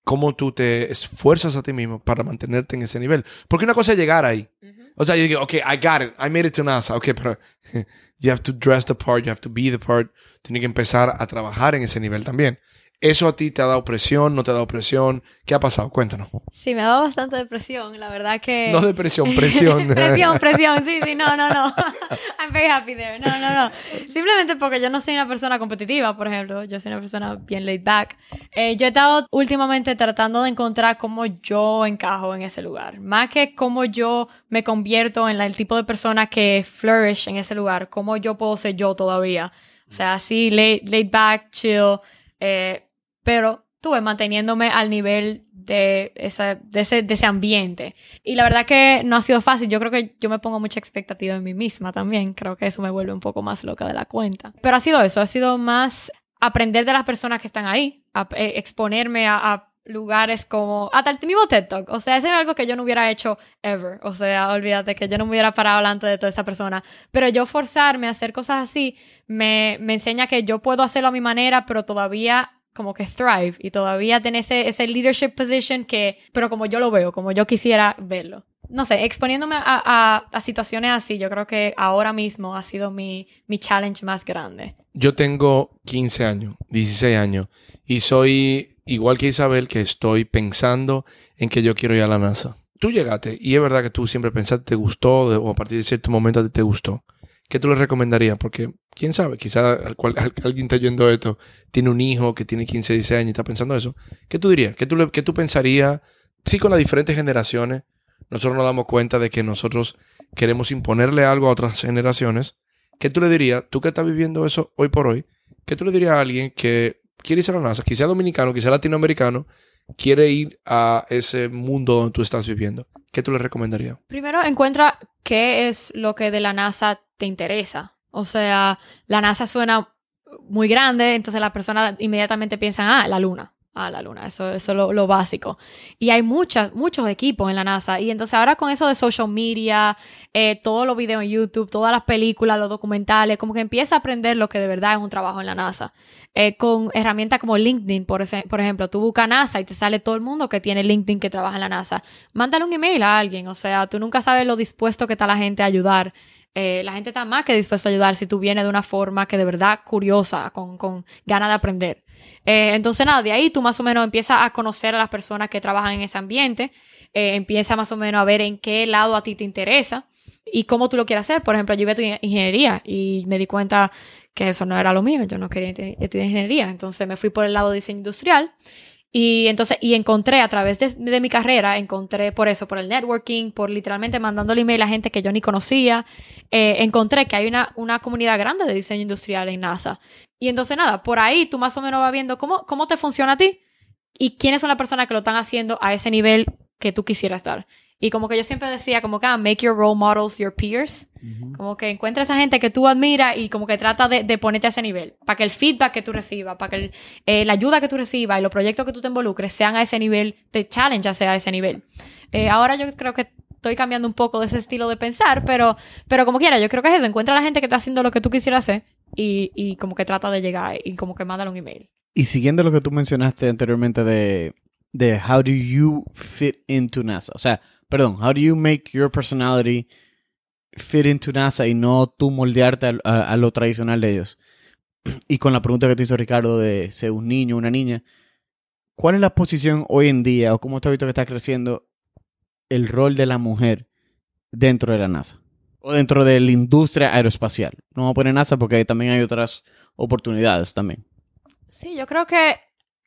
¿Cómo tú te esfuerzas a ti mismo para mantenerte en ese nivel? Porque una cosa es llegar ahí. O sea, yo digo, ok, I got it. I made it to NASA. Ok, pero you have to dress the part, you have to be the part. Tienes que empezar a trabajar en ese nivel también. ¿Eso a ti te ha dado presión? ¿No te ha dado presión? ¿Qué ha pasado? Cuéntanos. Sí, me ha dado bastante depresión, la verdad que... No depresión, presión. presión, presión, sí, sí, no, no, no. I'm very happy there. No, no, no. Simplemente porque yo no soy una persona competitiva, por ejemplo. Yo soy una persona bien laid back. Eh, yo he estado últimamente tratando de encontrar cómo yo encajo en ese lugar. Más que cómo yo me convierto en la- el tipo de persona que flourish en ese lugar. Cómo yo puedo ser yo todavía. O sea, así laid, laid back, chill. eh, pero tuve manteniéndome al nivel de, ese, de ese ambiente. Y la verdad que no ha sido fácil. Yo creo que yo me pongo mucha expectativa en mí misma también. Creo que eso me vuelve un poco más loca de la cuenta. Pero ha sido eso, ha sido más aprender de las personas que están ahí, a- eh, exponerme a, a lugares como hasta el mismo TED Talk. O sea, eso es algo que yo no hubiera hecho ever. O sea, olvídate que yo no me hubiera parado delante de toda esa persona. Pero yo forzarme a hacer cosas así me, me enseña que yo puedo hacerlo a mi manera, pero todavía como que thrive y todavía tener ese, ese leadership position que, pero como yo lo veo, como yo quisiera verlo. No sé, exponiéndome a, a- a situaciones así, yo creo que ahora mismo ha sido mi, mi challenge más grande. Yo tengo 15 años, 16 años, y soy igual que Isabel, que estoy pensando en que yo quiero ir a la NASA. Tú llegaste, y es verdad que tú siempre pensaste, te gustó, o a partir de cierto momento te gustó. ¿Qué tú le recomendarías? Porque, quién sabe, quizá al cual, al- alguien está oyendo esto, tiene un hijo que tiene 15, 16 años y está pensando eso. ¿Qué tú dirías? ¿Qué tú, le- qué tú pensarías? Sí, con las diferentes generaciones, nosotros nos damos cuenta de que nosotros queremos imponerle algo a otras generaciones. ¿Qué tú le dirías, tú que estás viviendo eso hoy por hoy, qué tú le dirías a alguien que quiere irse a la NASA, quizá dominicano, quizá latinoamericano, quiere ir a ese mundo donde tú estás viviendo? ¿Qué tú le recomendarías? Primero encuentra qué es lo que de la NASA te interesa. O sea, la NASA suena muy grande, entonces las personas inmediatamente piensan, ah, la luna. Ah, la luna, eso, eso es lo, lo básico. Y hay muchas, muchos equipos en la NASA. Y entonces ahora con eso de social media, eh, todos los videos en YouTube, todas las películas, los documentales, como que empieza a aprender lo que de verdad es un trabajo en la NASA. Eh, con herramientas como LinkedIn, por, ese- por ejemplo, tú buscas NASA y te sale todo el mundo que tiene LinkedIn que trabaja en la NASA. Mándale un email a alguien, o sea, tú nunca sabes lo dispuesto que está la gente a ayudar. Eh, la gente está más que dispuesta a ayudar si tú vienes de una forma que de verdad curiosa, con, con ganas de aprender. Eh, entonces, nada, de ahí tú más o menos empiezas a conocer a las personas que trabajan en ese ambiente, eh, empieza más o menos a ver en qué lado a ti te interesa y cómo tú lo quieres hacer. Por ejemplo, yo iba a ingeniería y me di cuenta que eso no era lo mío, yo no quería estudiar ingeniería, entonces me fui por el lado de diseño industrial y entonces, y encontré a través de, de mi carrera, encontré por eso, por el networking, por literalmente mandándole email a gente que yo ni conocía, eh, encontré que hay una, una comunidad grande de diseño industrial en NASA. Y entonces nada, por ahí tú más o menos vas viendo cómo, cómo te funciona a ti y quiénes son las personas que lo están haciendo a ese nivel que tú quisieras estar. Y como que yo siempre decía, como que ah, make your role models your peers. Como que encuentra esa gente que tú admiras y como que trata de, de ponerte a ese nivel. Para que el feedback que tú recibas, para que el- eh, la ayuda que tú recibas y los proyectos que tú te involucres sean a ese nivel, te challenge sea a ese nivel. Eh, ahora yo creo que estoy cambiando un poco de ese estilo de pensar, pero, pero como quiera, yo creo que es eso. Encuentra a la gente que está haciendo lo que tú quisieras hacer y, y como que trata de llegar y como que mándale un email. Y siguiendo lo que tú mencionaste anteriormente de, de how do you fit into NASA. O sea, perdón, how do you make your personality fit into NASA y no tú moldearte a, lo tradicional de ellos. Y con la pregunta que te hizo Ricardo de ser un niño una niña, ¿cuál es la posición hoy en día o cómo has visto que está creciendo el rol de la mujer dentro de la NASA? O dentro de la industria aeroespacial. No vamos a poner NASA porque también hay otras oportunidades también. Sí, yo creo que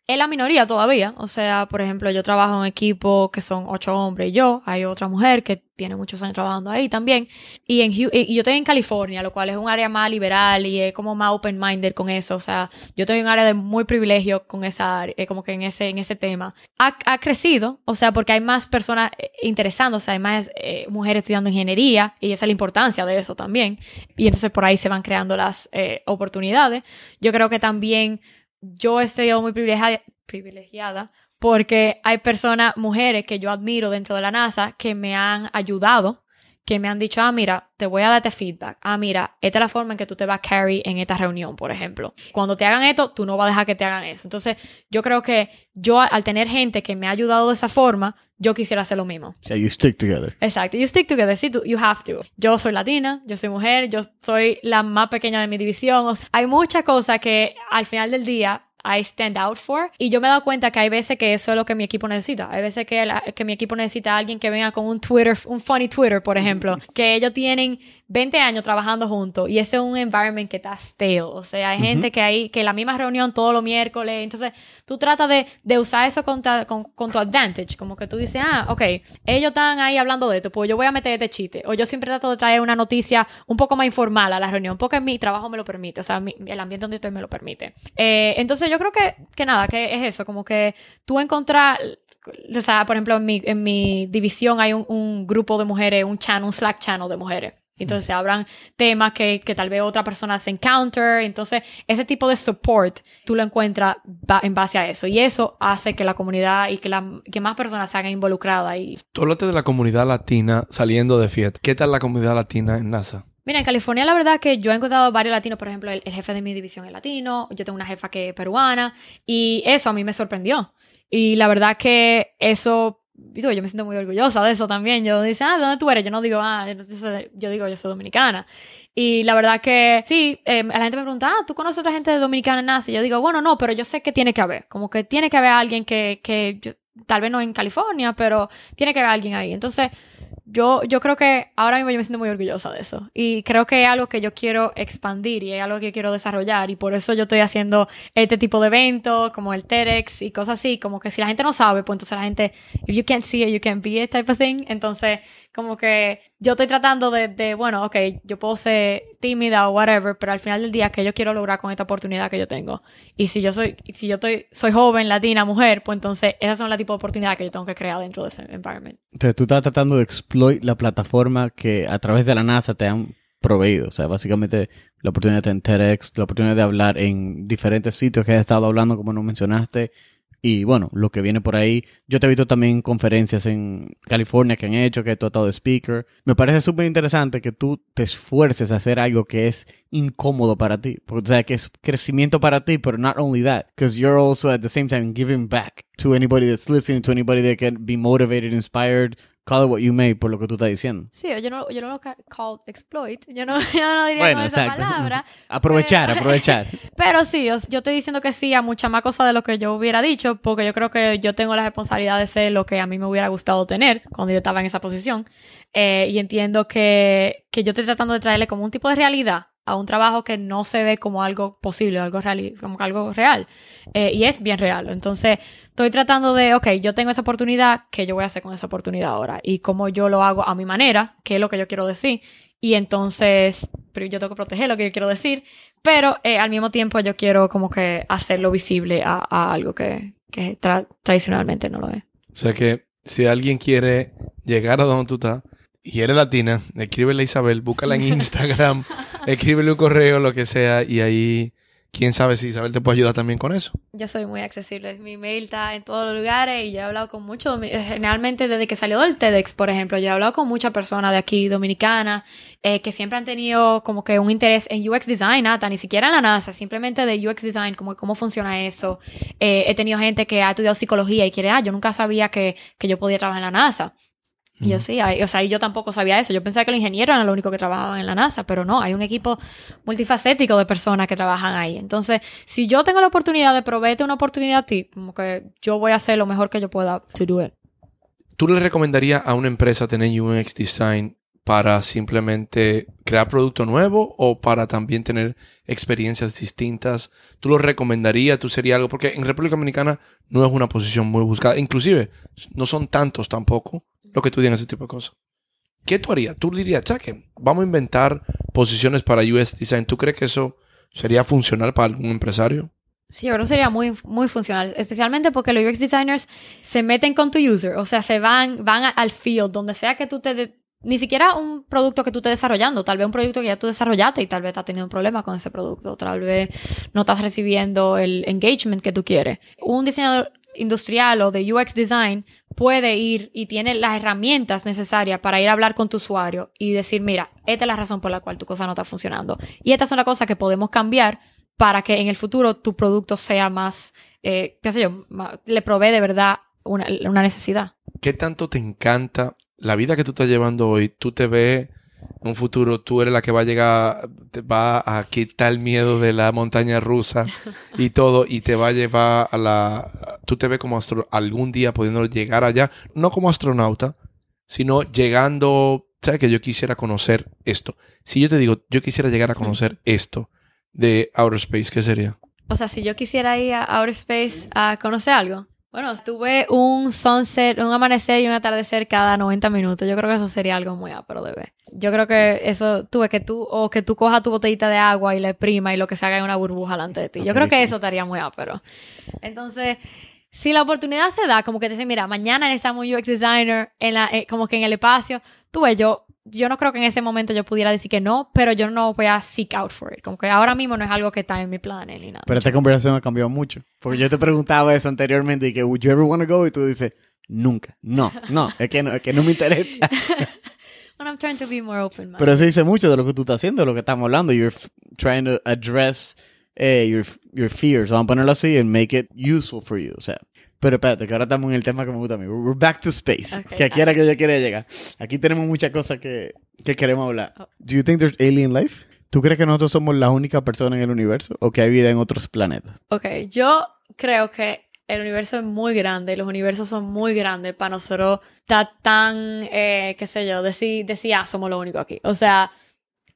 es la minoría todavía. O sea, por ejemplo, yo trabajo en equipo que son ocho hombres y yo. Hay otra mujer que tiene muchos años trabajando ahí también. Y, en, y yo estoy en California, lo cual es un área más liberal y es como más open-minded con eso. O sea, yo estoy en un área de muy privilegio con esa área, eh, como que en ese, en ese tema. Ha, ha crecido, o sea, porque hay más personas eh, interesándose, hay más eh, mujeres estudiando ingeniería y esa es la importancia de eso también. Y entonces por ahí se van creando las oportunidades. Yo creo que también yo he sido muy privilegiada, privilegiada porque hay personas, mujeres que yo admiro dentro de la NASA que me han ayudado, que me han dicho, ah, mira, te voy a darte feedback. Ah, mira, esta es la forma en que tú te vas a carry en esta reunión, por ejemplo. Cuando te hagan esto, tú no vas a dejar que te hagan eso. Entonces, yo creo que yo, al tener gente que me ha ayudado de esa forma, yo quisiera hacer lo mismo. O sea, you stick together. Exacto. You stick together. Sí, you have to. Yo soy latina, yo soy mujer, yo soy la más pequeña de mi división. O sea, hay muchas cosas que al final del día I stand out for. Y yo me he dado cuenta que hay veces que eso es lo que mi equipo necesita. Hay veces que, la- que mi equipo necesita a alguien que venga con un Twitter, un funny Twitter, por ejemplo. Que ellos tienen 20 años trabajando juntos y ese es un environment que está stale. O sea, hay gente que hay, que la misma reunión todos los miércoles. Entonces, tú tratas de, de usar eso con, ta- con, con tu advantage. Como que tú dices, ah, ok, ellos están ahí hablando de esto, pues yo voy a meter este chiste. O yo siempre trato de traer una noticia un poco más informal a la reunión, porque mi trabajo me lo permite, o sea, mi- el ambiente donde estoy me lo permite. Eh, entonces, yo creo que, que nada, que es eso, como que tú encontrar o sea, por ejemplo, en mi, en mi división hay un, un grupo de mujeres, un channel, un Slack channel de mujeres. Entonces se abran temas que, que tal vez otra persona se encounter. Entonces, ese tipo de support tú lo encuentras en base a eso. Y eso hace que la comunidad y que, la, que más personas se hagan involucradas. Y Tú hablaste de la comunidad latina saliendo de Fiat. ¿Qué tal la comunidad latina en NASA? Mira, en California la verdad que yo he encontrado varios latinos, por ejemplo, el, el jefe de mi división es latino, yo tengo una jefa que es peruana y eso a mí me sorprendió. Y la verdad que eso, digo, yo me siento muy orgullosa de eso también. Yo dice, ah, ¿de ¿dónde tú eres? Yo no digo, ah, yo, digo, yo soy dominicana. Y la verdad que sí, eh, la gente me pregunta, ah, ¿tú conoces otra gente dominicana en? Y yo digo, bueno, no, pero yo sé que tiene que haber, como que tiene que haber alguien que, que yo- tal vez no en California, pero tiene que haber alguien ahí. Entonces, yo, yo creo que ahora mismo yo me siento muy orgullosa de eso. Y creo que es algo que yo quiero expandir y es algo que quiero desarrollar. Y por eso yo estoy haciendo este tipo de eventos, como el TEDx y cosas así. Como que si la gente no sabe, pues entonces la gente, if you can't see it, you can't be it type of thing. Entonces, como que yo estoy tratando de, de, bueno, ok, yo puedo ser tímida o whatever, pero al final del día, que yo quiero lograr con esta oportunidad que yo tengo? Y si yo soy, si yo estoy, soy joven, latina, mujer, pues entonces esas son las tipo de oportunidades que yo tengo que crear dentro de ese environment. Entonces tú estás tratando de exploit la plataforma que a través de la NASA te han proveído. O sea, básicamente la oportunidad de estar en TEDx, la oportunidad de hablar en diferentes sitios que has estado hablando, como nos mencionaste. Y bueno, lo que viene por ahí. Yo te he visto también en conferencias en California que han hecho, que tú has estado de speaker. Me parece súper interesante que tú te esfuerces a hacer algo que es incómodo para ti. Porque, o sea, que es crecimiento para ti, pero not only that. Because you're also at the same time giving back to anybody that's listening, to anybody that can be motivated, inspired, call it what you may, por lo que tú estás diciendo. Sí, yo no, yo no lo ca- call exploit, yo no, yo no diría Bueno, esa exacto. palabra. Aprovechar, Pero- aprovechar. Pero sí, yo, estoy diciendo que sí a mucha más cosas de lo que yo hubiera dicho, porque yo creo que yo tengo la responsabilidad de ser lo que a mí me hubiera gustado tener cuando yo estaba en esa posición. Eh, y entiendo que, que yo estoy tratando de traerle como un tipo de realidad a un trabajo que no se ve como algo posible, algo real, como algo real. Eh, y es bien real. Entonces, estoy tratando de, ok, yo tengo esa oportunidad, ¿qué yo voy a hacer con esa oportunidad ahora? Y cómo yo lo hago a mi manera, qué es lo que yo quiero decir. Y entonces, pero yo tengo que proteger lo que yo quiero decir, pero eh, al mismo tiempo yo quiero como que hacerlo visible a, algo que, que tra- tradicionalmente no lo es. O sea que si alguien quiere llegar a donde tú estás y eres latina, escríbele a Isabel, búscala en Instagram, escríbele un correo, lo que sea, y ahí, quién sabe si Isabel te puede ayudar también con eso. Yo soy muy accesible. Mi mail está en todos los lugares y yo he hablado con muchos, generalmente desde que salió del TEDx, por ejemplo, yo he hablado con muchas personas de aquí, dominicanas, eh, que siempre han tenido como que un interés en UX design, hasta ni siquiera en la NASA, simplemente de UX design, como cómo funciona eso. Eh, he tenido gente que ha estudiado psicología y quiere, ah, yo nunca sabía que, que yo podía trabajar en la NASA. Y yo sí, hay- o sea, yo tampoco sabía eso. Yo pensaba que los ingenieros eran los únicos que trabajaban en la NASA, pero no, hay un equipo multifacético de personas que trabajan ahí. Entonces, si yo tengo la oportunidad de proveerte una oportunidad a ti, como que yo voy a hacer lo mejor que yo pueda to do it. ¿Tú le recomendarías a una empresa tener UX Design para simplemente crear producto nuevo o para también tener experiencias distintas? ¿Tú lo recomendarías? ¿Tú sería algo? Porque en República Dominicana no es una posición muy buscada. Inclusive, no son tantos tampoco lo que estudian ese tipo de cosas. ¿Qué tú harías? Tú dirías, chaque, vamos a inventar posiciones para US Design. ¿Tú crees que eso sería funcional para algún empresario? Sí, yo creo que sería muy, muy funcional, especialmente porque los UX designers se meten con tu user, o sea, se van, van al field, donde sea que tú te... de- ni siquiera un producto que tú estés desarrollando, tal vez un producto que ya tú desarrollaste y tal vez estás teniendo un problema con ese producto, tal vez no estás recibiendo el engagement que tú quieres. Un diseñador industrial o de UX design puede ir y tiene las herramientas necesarias para ir a hablar con tu usuario y decir, mira, esta es la razón por la cual tu cosa no está funcionando. Y estas son las cosas que podemos cambiar para que en el futuro tu producto sea más, eh, qué sé yo, le provee de verdad una, una necesidad. ¿Qué tanto te encanta la vida que tú estás llevando hoy? ¿Tú te ves en un futuro, tú eres la que va a llegar, te va a quitar el miedo de la montaña rusa y todo, y te va a llevar a la... Tú te ves como astro- algún día pudiendo llegar allá, no como astronauta, sino llegando, ¿sabes? Que yo quisiera conocer esto. Si yo te digo, yo quisiera llegar a conocer esto de Outer Space, ¿qué sería? O sea, si yo quisiera ir a Outer Space a conocer algo. Bueno, tuve un sunset, un amanecer y un atardecer cada 90 minutos. Yo creo que eso sería algo muy ápero de ver. Yo creo que eso tuve que tú, o que tú cojas tu botellita de agua y la exprima y lo que se haga en una burbuja delante de ti. Yo creo que eso estaría muy ápero. Entonces, si la oportunidad se da, como que te dicen, mira, mañana necesitamos UX designer en la, eh, como que en el espacio, tú ves, yo, yo no creo que en ese momento yo pudiera decir que no, pero yo no voy a seek out for it. Como que ahora mismo no es algo que está en mi plan ni nada. Pero esta conversación ha cambiado mucho. Porque yo te preguntaba eso anteriormente y que, ¿would you ever want to go? Y tú dices, nunca. No, no, es que no, es que no me interesa. When I'm trying to be more open Pero eso dice mucho de lo que tú estás haciendo, de lo que estamos hablando. You're trying to address eh, your, your fears. Vamos a ponerlo así and make it useful for you. O sea, pero espérate, que ahora estamos en el tema que me gusta a mí. We're back to space. Ok, que aquí era que yo quería llegar. Aquí tenemos muchas cosas que, que queremos hablar. Oh. Do you think there's alien life? ¿Tú crees que nosotros somos la única persona en el universo o que hay vida en otros planetas? Ok, yo creo que el universo es muy grande, los universos son muy grandes para nosotros estar tan, eh, qué sé yo, decir, decir, ah, somos lo único aquí. O sea,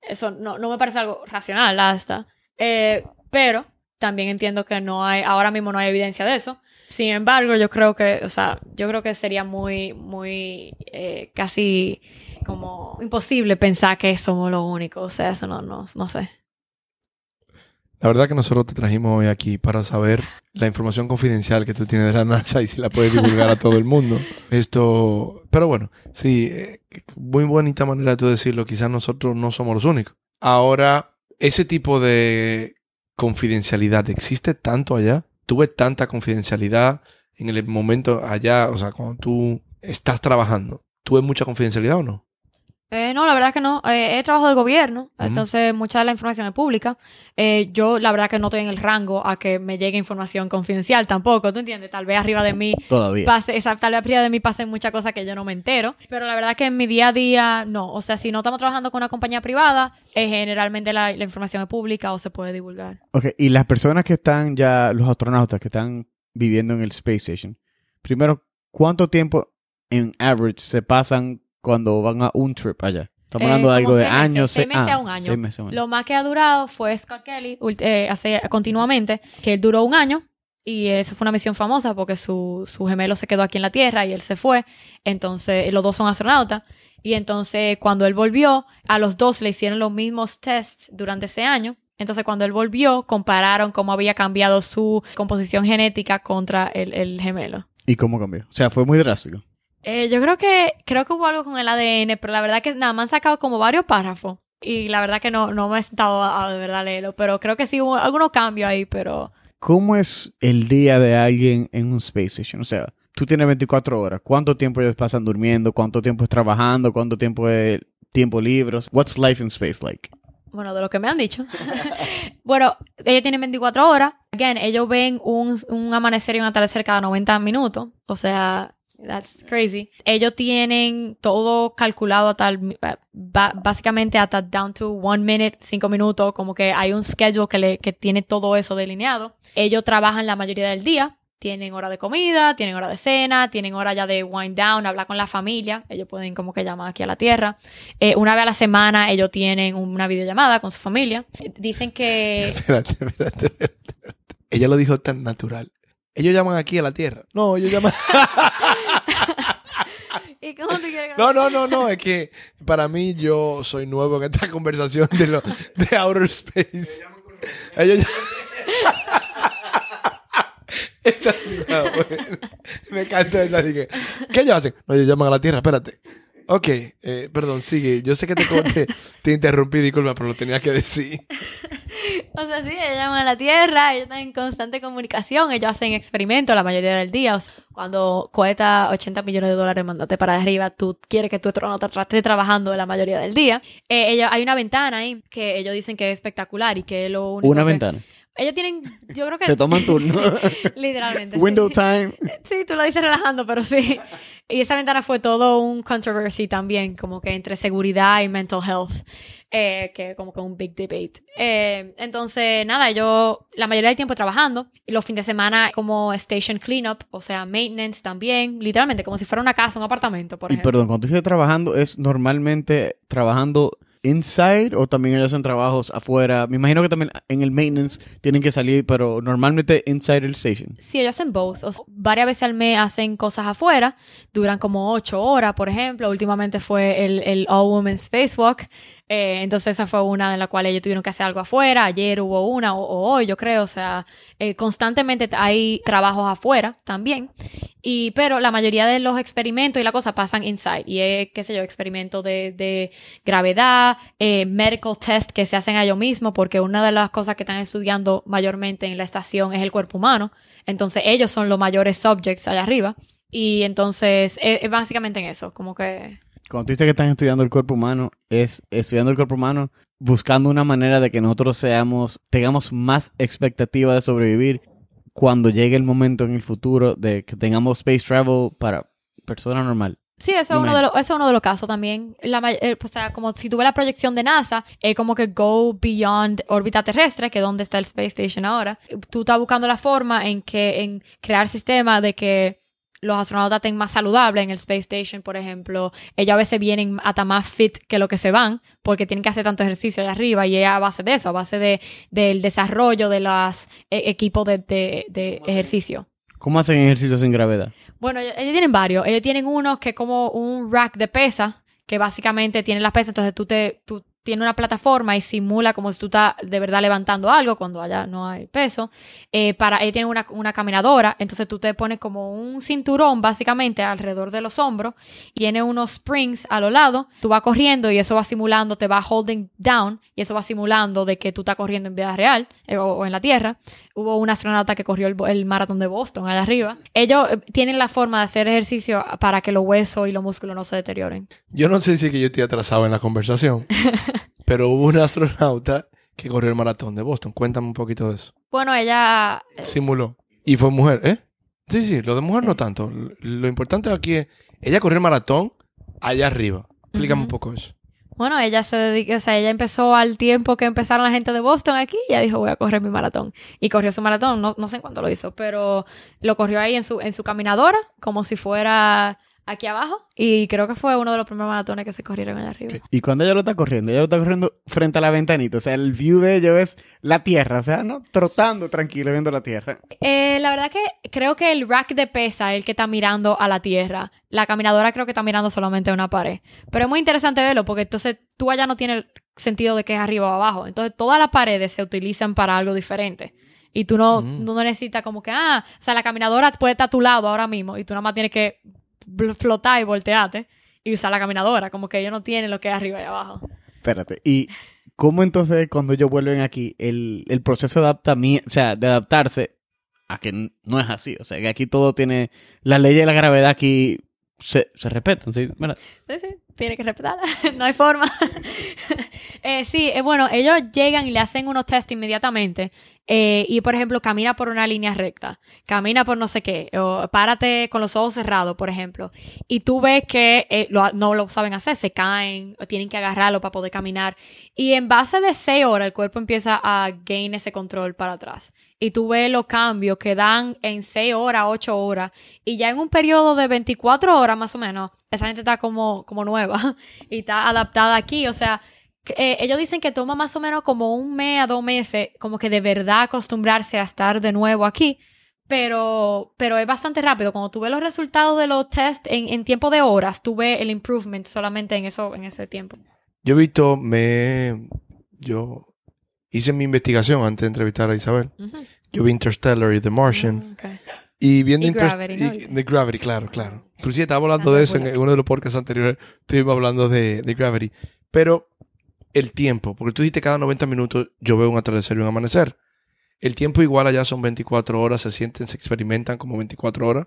eso no, no me parece algo racional hasta. Eh, pero también entiendo que no hay, ahora mismo no hay evidencia de eso. Sin embargo, yo creo que, o sea, yo creo que sería muy, muy, eh, casi como imposible pensar que somos lo único. O sea, eso no, no, no sé. La verdad que nosotros te trajimos hoy aquí para saber la información confidencial que tú tienes de la NASA y si la puedes divulgar a todo el mundo. Esto, pero bueno, sí, eh, muy bonita manera de tú decirlo. Quizás nosotros no somos los únicos. Ahora, ese tipo de confidencialidad existe tanto allá. Tuve tanta confidencialidad en el momento allá, o sea, cuando tú estás trabajando. ¿Tuve mucha confidencialidad o no? Eh, no, la verdad que no. Eh, he trabajado del gobierno, Ujú. entonces mucha de la información es pública. Eh, yo, la verdad que no estoy en el rango a que me llegue información confidencial tampoco, ¿tú entiendes? Tal vez arriba de mí Todavía. pase, esa- tal vez arriba de mí pasen muchas cosas que yo no me entero. Pero la verdad que en mi día a día, no. O sea, si no estamos trabajando con una compañía privada, eh, generalmente la, la información es pública o se puede divulgar. Ok, y las personas que están ya, los astronautas que están viviendo en el Space Station, primero, ¿cuánto tiempo en average se pasan cuando van a un trip allá? Estamos Eh, hablando de algo de meses, años. seis se- meses ah, a un año. seis meses a un año. Lo más que ha durado fue Scott Kelly eh, hace, continuamente, que él duró un año y eso fue una misión famosa porque su, su gemelo se quedó aquí en la Tierra y él se fue. Entonces, los dos son astronautas. Y entonces, cuando él volvió, a los dos le hicieron los mismos tests durante ese año. Entonces, cuando él volvió, compararon cómo había cambiado su composición genética contra el, el gemelo. ¿Y cómo cambió? O sea, fue muy drástico. Eh, yo creo que creo que hubo algo con el ADN, pero la verdad que nada más han sacado como varios párrafos. Y la verdad que no, no me he sentado a, a de verdad leerlo, pero creo que sí hubo algunos cambios ahí, pero... ¿Cómo es el día de alguien en un Space Station? O sea, tú tienes 24 horas. ¿Cuánto tiempo ellos pasan durmiendo? ¿Cuánto tiempo es trabajando? ¿Cuánto tiempo es tiempo libre? What's life in space like? Bueno, de lo que me han dicho. bueno, ellos tienen 24 horas. Again, ellos ven un, un amanecer y un atardecer cada 90 minutos. O sea, that's crazy. Ellos tienen todo calculado hasta el- básicamente hasta down to one minute, cinco minutos. Como que hay un schedule que, le, que tiene todo eso delineado. Ellos trabajan la mayoría del día. tienen hora de comida, tienen hora de cena, tienen hora ya de wind down, hablar con la familia. Ellos pueden como que llamar aquí a la Tierra. Eh, una vez a la semana ellos tienen una videollamada con su familia. Dicen que... Espérate, espérate, espérate. Ella lo dijo tan natural. Ellos llaman aquí a la Tierra. No, ellos llaman... ¿Y cómo te quieres No, no, no, no. Es que para mí yo soy nuevo en esta conversación de, lo, de outer space. Ellos Esa sí buena. Me encanta esa. Así que, ¿Qué ellos hacen? No, ellos llaman a la Tierra. Espérate. Ok, eh, perdón, sigue. Yo sé que te, te, te interrumpí, disculpa, pero lo tenía que decir. O sea, sí, ellos llaman a la Tierra, ellos están en constante comunicación, ellos hacen experimentos la mayoría del día. O sea, cuando cuesta 80 millones de dólares mandate para arriba, tú quieres que tu astronauta esté trabajando la mayoría del día. Eh, ellos, hay una ventana ahí que ellos dicen que es espectacular y que es lo único Una que- ventana. Ellos tienen, yo creo que... Se toman turno. Literalmente. sí. Window time. Sí, tú lo dices relajando, pero sí. Y esa ventana fue todo un controversy también, como que entre seguridad y mental health, eh, que como que un big debate. Eh, entonces, nada, yo la mayoría del tiempo trabajando, y los fines de semana como station cleanup, o sea, maintenance también, literalmente como si fuera una casa, un apartamento, por Y ejemplo. perdón, cuando tú dices trabajando, ¿es normalmente trabajando inside o también ellos hacen trabajos afuera? Me imagino que también en el maintenance tienen que salir, pero normalmente inside el station. Sí, ellos hacen both. O sea, varias veces al mes hacen cosas afuera. Duran como ocho horas, por ejemplo. Últimamente fue el, el All Women Spacewalk. Eh, entonces esa fue una de la cual ellos tuvieron que hacer algo afuera. Ayer hubo una, o, hoy, yo creo. O sea, eh, constantemente hay trabajos afuera también. Y, pero la mayoría de los experimentos y la cosa pasan inside. Y es, qué sé yo, experimentos de, gravedad, eh, medical test que se hacen a ellos mismos, porque una de las cosas que están estudiando mayormente en la estación es el cuerpo humano. Entonces ellos son los mayores subjects allá arriba. Y entonces es, es básicamente en eso, como que... Cuando tú dices que están estudiando el cuerpo humano, es estudiando el cuerpo humano buscando una manera de que nosotros seamos, tengamos más expectativa de sobrevivir cuando llegue el momento en el futuro de que tengamos space travel para persona normal. Sí, eso es, uno de los, eso es uno de los casos también. La, eh, o sea, como si tú ves la proyección de NASA, es como que go beyond órbita terrestre, que es donde está el Space Station ahora. Tú estás buscando la forma en que, en crear sistemas de que los astronautas estén más saludables en el Space Station, por ejemplo. Ellos a veces vienen hasta más fit que lo que se van, porque tienen que hacer tanto ejercicio allá arriba, y es a base de eso, a base de, del desarrollo de los eh, equipos de, de- de ejercicio. ¿Cómo hacen ejercicios sin gravedad? Bueno, ellos, tienen varios. Ellos tienen uno que es como un rack de pesa, que básicamente tiene las pesas, entonces tú te tú tienes una plataforma y simula como si tú estás de verdad levantando algo cuando allá no hay peso. Eh, para ellos tienen una, una caminadora, entonces tú te pones como un cinturón básicamente alrededor de los hombros, tiene unos springs a los lados, tú vas corriendo y eso va simulando, te va holding down y eso va simulando de que tú estás corriendo en vida real eh, o, o en la tierra. Hubo un astronauta que corrió el, el maratón de Boston allá arriba. Ellos eh, tienen la forma de hacer ejercicio para que los huesos y los músculos no se deterioren. Yo no sé si es que yo estoy atrasado en la conversación, pero hubo un astronauta que corrió el maratón de Boston. Cuéntame un poquito de eso. Bueno, ella Simuló. Y fue mujer, ¿eh? Sí, sí, lo de mujer Sí. no tanto. Lo importante aquí es, ella corrió el maratón allá arriba. Explícame un poco eso. Bueno, ella se dedica, o sea, ella empezó al tiempo que empezaron la gente de Boston aquí y ella dijo, voy a correr mi maratón. Y corrió su maratón, no, no sé en cuánto lo hizo, pero lo corrió ahí en su, en su caminadora, como si fuera aquí abajo. Y creo que fue uno de los primeros maratones que se corrieron allá arriba. Y cuando ella lo está corriendo, ella lo está corriendo frente a la ventanita. O sea, el view de ello es la tierra. O sea, ¿no? Trotando tranquilo viendo la tierra. Eh, la verdad que creo que el rack de pesa es el que está mirando a la tierra. La caminadora creo que está mirando solamente a una pared. Pero es muy interesante verlo porque entonces tú allá no tienes sentido de que es arriba o abajo. Entonces todas las paredes se utilizan para algo diferente. Y tú no, Mm. no necesitas como que, ah, o sea, la caminadora puede estar a tu lado ahora mismo y tú nada más tienes que flotar y voltearte y usar la caminadora. Como que ellos no tienen lo que es arriba y abajo. Espérate. ¿Y cómo entonces cuando ellos vuelven aquí, el, el proceso de, adaptami- o sea, de adaptarse a que no es así? O sea, que aquí todo tiene... La ley de la gravedad aquí se, se respetan, ¿sí? Sí, sí, tiene que respetarla. no hay forma. Eh, sí, eh, bueno, ellos llegan y le hacen unos test inmediatamente. eh, y, por ejemplo, camina por una línea recta, camina por no sé qué, o párate con los ojos cerrados, por ejemplo. Y tú ves que eh, no lo saben hacer, se caen, o tienen que agarrarlo para poder caminar. Y en base de seis horas, el cuerpo empieza a gain ese control para atrás. Y tú ves los cambios que dan en seis horas, ocho horas. Y ya en un periodo de 24 horas más o menos, esa gente está como, como nueva y está adaptada aquí. O sea, eh, ellos dicen que toma más o menos como un mes a dos meses, como que de verdad acostumbrarse a estar de nuevo aquí. Pero, pero es bastante rápido. Cuando tú ves los resultados de los test en, en tiempo de horas, tú ves el improvement solamente en eso, en ese tiempo. Yo he visto, me. Yo hice mi investigación antes de entrevistar a Isabel. Ujú. Yo vi Interstellar y The Martian. Ok. Y viendo Y Gravity, ¿no? y- The Gravity, claro, claro. Inclusive estaba hablando de eso en uno de los podcasts anteriores. Estuvimos hablando de, de Gravity. Pero el tiempo, porque tú dijiste cada 90 minutos yo veo un atardecer y un amanecer. El tiempo igual allá son 24 horas, se sienten, se experimentan como 24 horas.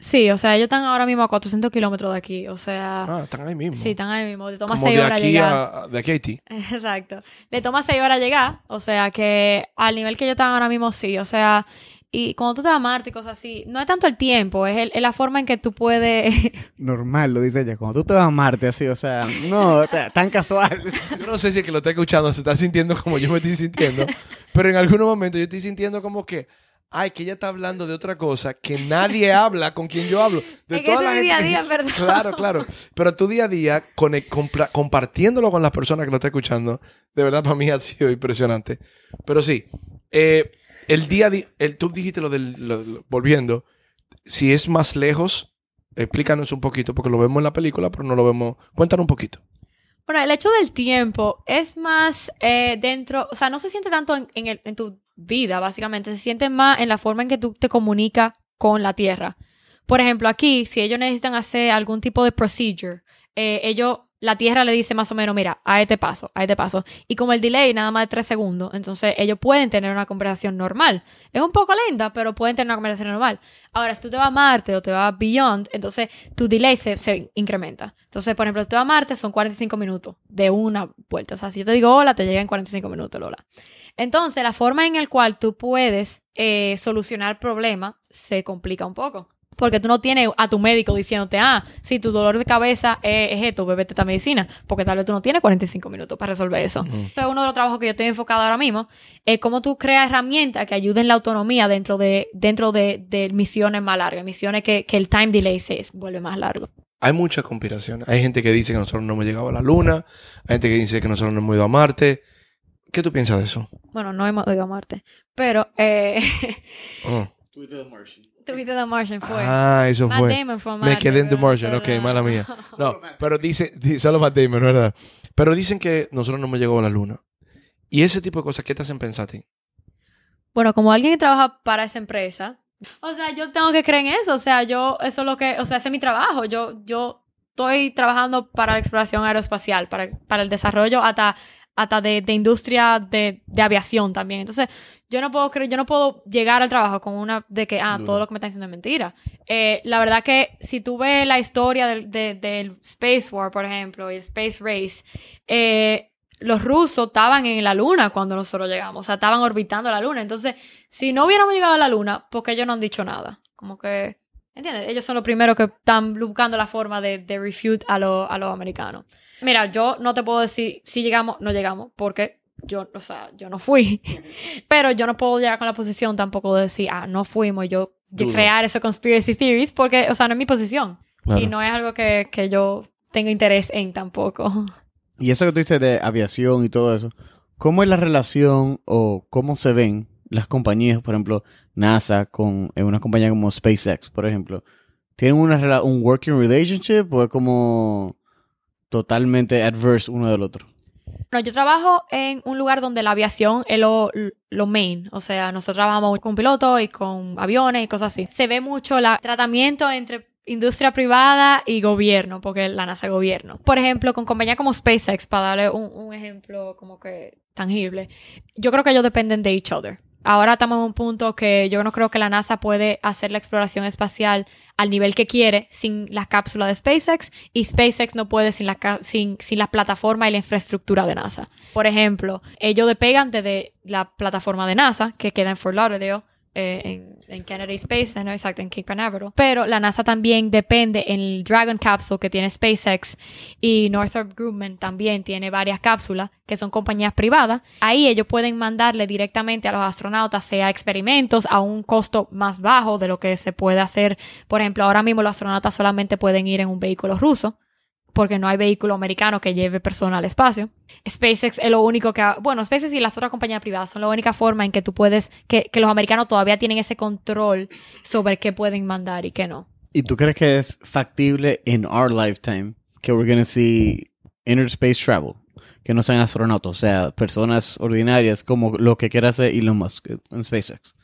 Sí, o sea, ellos están ahora mismo a 400 kilómetros de aquí. O sea, Ah, están ahí mismo. sí, están ahí mismo. Te toma como 6 de horas aquí llegar. a, de aquí a Haití. Exacto. Le toma 6 horas llegar. O sea, que al nivel que ellos están ahora mismo, sí. O sea, y cuando tú te vas a Marte y cosas así, no es tanto el tiempo, es, el- es la forma en que tú puedes. Normal, lo dice ella. Cuando tú te vas a Marte, así, o sea, no, o sea, tan casual. Yo no sé si el que lo está escuchando se está sintiendo como yo me estoy sintiendo, pero en algunos momentos yo estoy sintiendo como que, ay, que ella está hablando de otra cosa que nadie habla con quien yo hablo. De Es que ese es mi día a día, perdón. Claro, claro. Pero tu día a día, compra- compartiéndolo con las personas que lo están escuchando, de verdad para mí ha sido impresionante. Pero sí, eh, el día el, tú dijiste lo del, lo- volviendo, si es más lejos, explícanos un poquito, porque lo vemos en la película, pero no lo vemos. Cuéntanos un poquito. Bueno, el hecho del tiempo es más eh, dentro, o sea, no se siente tanto en tu vida, básicamente, se siente más en la forma en que tú te comunicas con la Tierra. Por ejemplo, aquí, si ellos necesitan hacer algún tipo de procedure, eh, ellos, la Tierra le dice más o menos, mira, a este paso, a este paso. Y como el delay nada más de tres segundos, entonces ellos pueden tener una conversación normal. Es un poco lenta, pero pueden tener una conversación normal. Ahora, si tú te vas a Marte o te vas a Beyond, entonces tu delay se, incrementa. Entonces, por ejemplo, si tú vas a Marte son 45 minutos de una vuelta. O sea, si yo te digo hola, te llega en 45 minutos, Lola. Entonces, la forma en la cual tú puedes eh, solucionar problemas se complica un poco. Porque tú no tienes a tu médico diciéndote, ah, si tu dolor de cabeza es, es esto, bebete esta medicina. Porque tal vez tú no tienes 45 minutos para resolver eso. Este es uno de los trabajos que yo estoy enfocado ahora mismo. Es cómo tú creas herramientas que ayuden la autonomía dentro de, dentro de, de misiones más largas. Misiones que, que el time delay se vuelve más largo. Hay mucha conspiración. Hay gente que dice que nosotros no hemos llegado a la Luna. Hay gente que dice que nosotros no hemos ido a Marte. ¿Qué tú piensas de eso? Bueno, no hemos ido a Marte. Pero, eh, Oh. Tuviste The Martian fue. Ah, eso Matt fue. Damon fue Me quedé en The Martian. Ok, mala mía. No, pero dice, di- solo Matt Damon, ¿verdad? Pero dicen que nosotros no hemos llegado a la Luna. Y ese tipo de cosas, ¿qué te hacen pensar a ti? Bueno, como alguien que trabaja para esa empresa, o sea, yo tengo que creer en eso. O sea, yo, eso es lo que, o sea, ese es mi trabajo. Yo, yo estoy trabajando para la exploración aeroespacial, para, para el desarrollo hasta, hasta de, de industria de, de aviación también. Entonces, yo no puedo creer, yo no puedo llegar al trabajo con una de que, ah, todo lo que me están diciendo es mentira. Eh, la verdad que si tú ves la historia del, de- del Space War, por ejemplo, y el Space Race, eh, los rusos estaban en la luna cuando nosotros llegamos, o sea, estaban orbitando la luna. Entonces, si no hubiéramos llegado a la luna, porque ellos no han dicho nada. Como que, ¿entiendes? Ellos son los primeros que están buscando la forma de, de refute a, lo- a los americanos. Mira, yo no te puedo decir si llegamos, no llegamos, porque yo, o sea, yo no fui. Pero yo no puedo llegar con la posición tampoco de decir, ah, no fuimos, yo de crear ese conspiracy theories, porque, o sea, no es mi posición. Claro. Y no es algo que, que yo tengo interés en tampoco. Y eso que tú dices de aviación y todo eso, ¿cómo es la relación o cómo se ven las compañías, por ejemplo, NASA con una compañía como SpaceX, por ejemplo? ¿Tienen una un working relationship o es como totalmente adverse uno del otro? No, yo trabajo en un lugar donde la aviación es lo, lo main. O sea, nosotros trabajamos con pilotos y con aviones y cosas así. Se ve mucho el tratamiento entre industria privada y gobierno, porque la NASA es gobierno. Por ejemplo, con compañías como SpaceX, para darle un, un ejemplo como que tangible, yo creo que ellos dependen de each other. Ahora estamos en un punto que yo no creo que la NASA puede hacer la exploración espacial al nivel que quiere sin la cápsula de SpaceX y SpaceX no puede sin la, sin, sin la plataforma y la infraestructura de NASA. Por ejemplo, ellos despegan desde la plataforma de NASA, que queda en Fort Lauderdale, eh, en, en Kennedy Space Center, exacto, en Cape Canaveral. Pero la NASA también depende en el Dragon Capsule que tiene SpaceX y Northrop Grumman también tiene varias cápsulas que son compañías privadas. Ahí ellos pueden mandarle directamente a los astronautas, sea experimentos a un costo más bajo de lo que se puede hacer. Por ejemplo, ahora mismo los astronautas solamente pueden ir en un vehículo ruso porque no hay vehículo americano que lleve personas al espacio. SpaceX es lo único que... ha- Bueno, SpaceX y las otras compañías privadas son la única forma en que tú puedes... Que, que los americanos todavía tienen ese control sobre qué pueden mandar y qué no. ¿Y tú crees que es factible en our lifetime que we're gonna see inner space travel? Que no sean astronautas, o sea, personas ordinarias como lo que quiere hacer Elon Musk en SpaceX.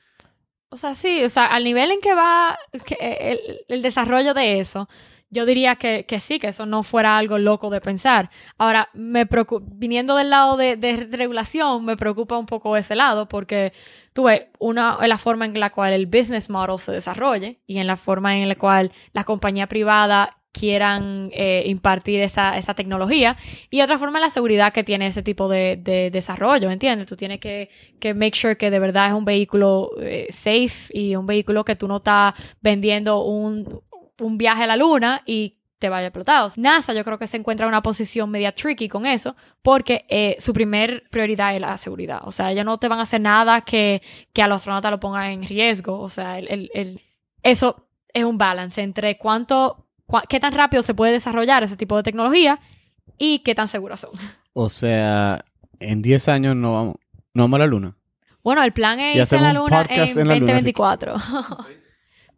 O sea, sí, o sea, al nivel en que va que el, el desarrollo de eso, yo diría que, que sí, que eso no fuera algo loco de pensar. Ahora, me viniendo del lado de, regulación, me preocupa un poco ese lado, porque tú ves, una es la forma en la cual el business model se desarrolle y en la forma en la cual la compañía privada quieran eh, impartir esa, esa tecnología y otra forma es la seguridad que tiene ese tipo de, de desarrollo, ¿entiendes? Tú tienes que, que make sure que de verdad es un vehículo eh, safe y un vehículo que tú no estás vendiendo un, un viaje a la luna y te vaya explotado. NASA yo creo que se encuentra en una posición media tricky con eso porque eh, su primer prioridad es la seguridad. O sea, ellos no te van a hacer nada que, que a los astronautas lo ponga en riesgo. O sea, el, el- el- eso es un balance entre cuánto, qué tan rápido se puede desarrollar ese tipo de tecnología y qué tan seguras son. O sea, en 10 años no vamos, no vamos a la luna. Bueno, el plan es irse a la luna en, en la luna,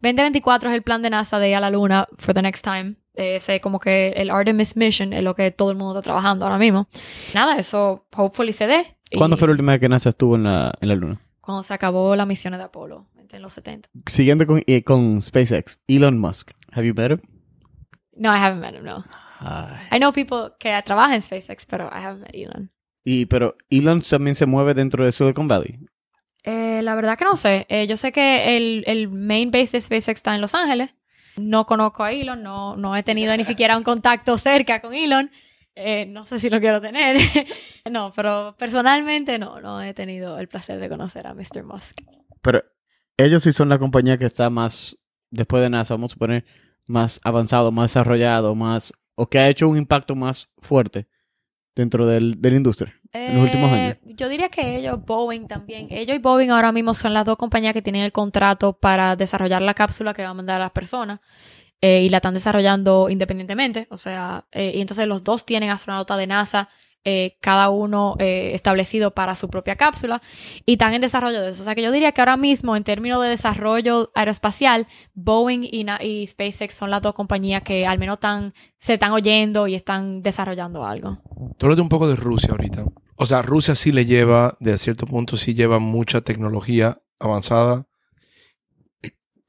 2024. 2024 es el plan de NASA de ir a la luna for the next time. Ese como que el Artemis Mission es lo que todo el mundo está trabajando ahora mismo. Nada, eso hopefully se dé. ¿Cuándo fue la última vez que NASA estuvo en la, en la luna? Cuando se acabó las misiones de Apolo, en los 70. Siguiendo con, eh, con SpaceX, Elon Musk. Have you met him? No, I haven't met him, no. Ay. I know people que trabajan en SpaceX, pero I haven't met Elon. Y, pero Elon también se mueve dentro de Silicon Valley. Eh, la verdad que no sé. Eh, yo sé que el, el main base de SpaceX está en Los Ángeles. No conozco a Elon, no, no he tenido ni siquiera un contacto cerca con Elon. Eh, no sé si lo quiero tener. no, pero personalmente no, no he tenido el placer de conocer a Mr. Musk. Pero ellos sí son la compañía que está más, después de NASA, vamos a suponer, más avanzado, más desarrollado, más, o que ha hecho un impacto más fuerte dentro del, de la industria en Eh. Yo diría que ellos, Boeing también. Ellos y Boeing ahora mismo son las dos compañías que tienen el contrato para desarrollar la cápsula que va a mandar a las personas. eh, y la están desarrollando independientemente. O sea, eh, y entonces los dos tienen astronautas de NASA, eh, cada uno eh, establecido para su propia cápsula, y están en desarrollo de eso. O sea que yo diría que ahora mismo, en términos de desarrollo aeroespacial, Boeing y, y SpaceX son las dos compañías que al menos están, se están oyendo y están desarrollando algo. Tú hablas un poco de Rusia ahorita. O sea, Rusia sí le lleva, de cierto punto, sí lleva mucha tecnología avanzada.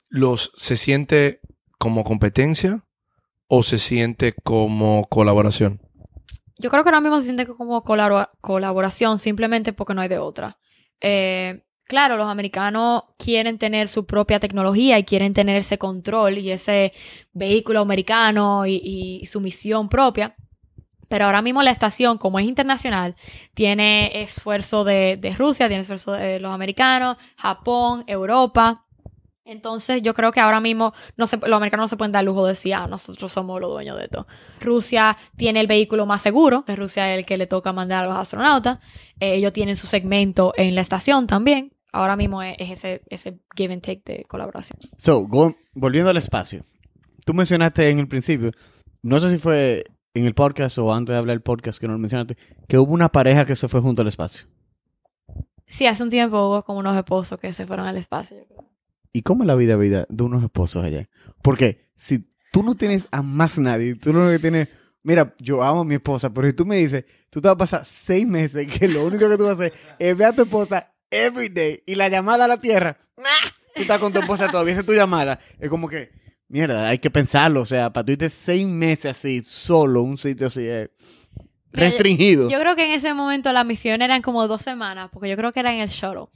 Los, ¿Se siente como competencia o se siente como colaboración? Yo creo que ahora mismo se siente como colabo- colaboración simplemente porque no hay de otra. Eh, claro, los americanos quieren tener su propia tecnología y quieren tener ese control y ese vehículo americano y, y su misión propia. Pero ahora mismo la estación, como es internacional, tiene esfuerzo de, de Rusia, tiene esfuerzo de los americanos, Japón, Europa. Entonces yo creo que ahora mismo no se- los americanos no se pueden dar lujo de decir, ah, nosotros somos los dueños de esto. Rusia tiene el vehículo más seguro, de Rusia es el que le toca mandar a los astronautas. Eh, ellos tienen su segmento en la estación también. Ahora mismo es, es ese, ese give and take de colaboración. So, go- volviendo al espacio. Tú mencionaste en el principio, no sé si fue en el podcast o antes de hablar del podcast que no lo mencionaste, que hubo una pareja que se fue junto al espacio. Sí, hace un tiempo hubo como unos esposos que se fueron al espacio. yo creo. ¿Y cómo es la vida vida de unos esposos allá? Porque si tú no tienes a más nadie, tú lo que tienes, mira, yo amo a mi esposa, pero si tú me dices, tú te vas a pasar seis meses que lo único que tú vas a hacer es ver a tu esposa every day y la llamada a la tierra, ¡ah! tú estás con tu esposa todavía, esa es tu llamada. Es como que, mierda, hay que pensarlo, o sea, para tú irte seis meses así, solo, un sitio así, eh, restringido. Yo creo que en ese momento las misiones eran como dos semanas, porque yo creo que era en el shuttle.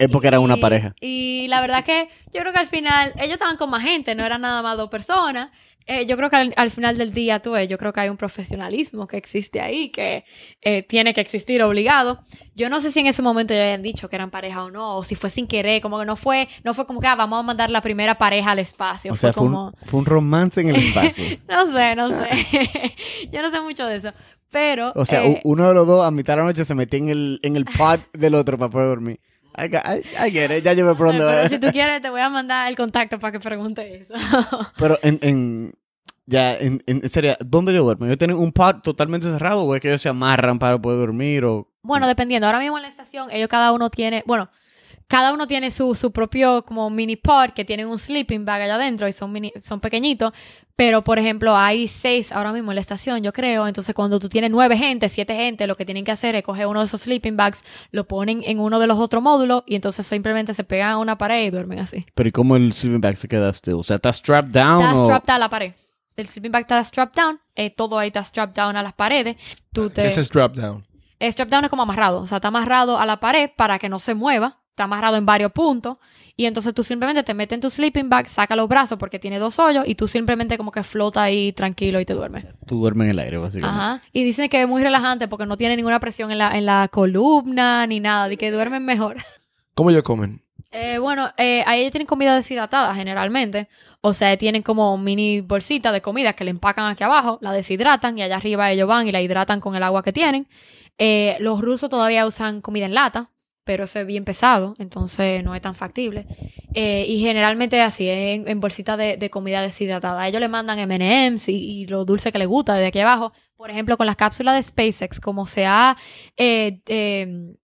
Es porque eran una pareja. Y la verdad que yo creo que al final, ellos estaban con más gente, no eran nada más dos personas. Eh, yo creo que al, al final del día, tú ves, yo creo que hay un profesionalismo que existe ahí, que eh, tiene que existir obligado. Yo no sé si en ese momento ya habían dicho que eran pareja o no, o si fue sin querer, como que no fue, no fue como que ah, vamos a mandar la primera pareja al espacio. O sea, fue un, fue un romance en el espacio. No sé, no sé. yo no sé mucho de eso. Pero. O sea, eh, uno de los dos a mitad de la noche se metía en el, en el pod del otro para poder dormir. I, got- I- I get it, ya yo me pronto. pero si tú quieres, te voy a mandar el contacto para que pregunte eso. Pero en, en ya, en, en serio, ¿dónde yo duermo? ¿Yo tengo un pod totalmente cerrado o es que ellos se amarran para poder dormir o...? Bueno, dependiendo. Ahora mismo en la estación, ellos cada uno tiene, bueno, cada uno tiene su, su propio como mini pod que tienen un sleeping bag allá adentro y son mini, son pequeñitos. Pero, por ejemplo, hay seis ahora mismo en la estación, yo creo. Entonces, cuando tú tienes nueve gente, siete gente, lo que tienen que hacer es coger uno de esos sleeping bags, lo ponen en uno de los otros módulos y entonces simplemente se pegan a una pared y duermen así. Pero ¿y cómo el sleeping bag se queda still? O sea, ¿está strapped down Está o...? strapped a la pared. El sleeping bag está strapped down, eh, todo ahí está strapped down a las paredes. Tú te... Ese es drop down. El strap down es como amarrado, o sea, está amarrado a la pared para que no se mueva, está amarrado en varios puntos y entonces tú simplemente te metes en tu sleeping bag, saca los brazos porque tiene dos hoyos y tú simplemente como que flota ahí tranquilo y te duermes. Tú duermes en el aire, básicamente. Ajá. Y dicen que es muy relajante porque no tiene ninguna presión en la, en la columna ni nada, de que duermen mejor. ¿Cómo ellos comen? Eh, bueno, eh, ahí ellos tienen comida deshidratada generalmente. O sea, tienen como mini bolsita de comida que le empacan aquí abajo, la deshidratan y allá arriba ellos van y la hidratan con el agua que tienen. Eh, los rusos todavía usan comida en lata, pero eso es bien pesado, entonces no es tan factible. Eh, y generalmente es así, en, en bolsitas de, de comida deshidratada. ellos le mandan MMs y, lo dulce que les gusta desde aquí abajo. Por ejemplo, con las cápsulas de SpaceX, como se ha, eh, eh,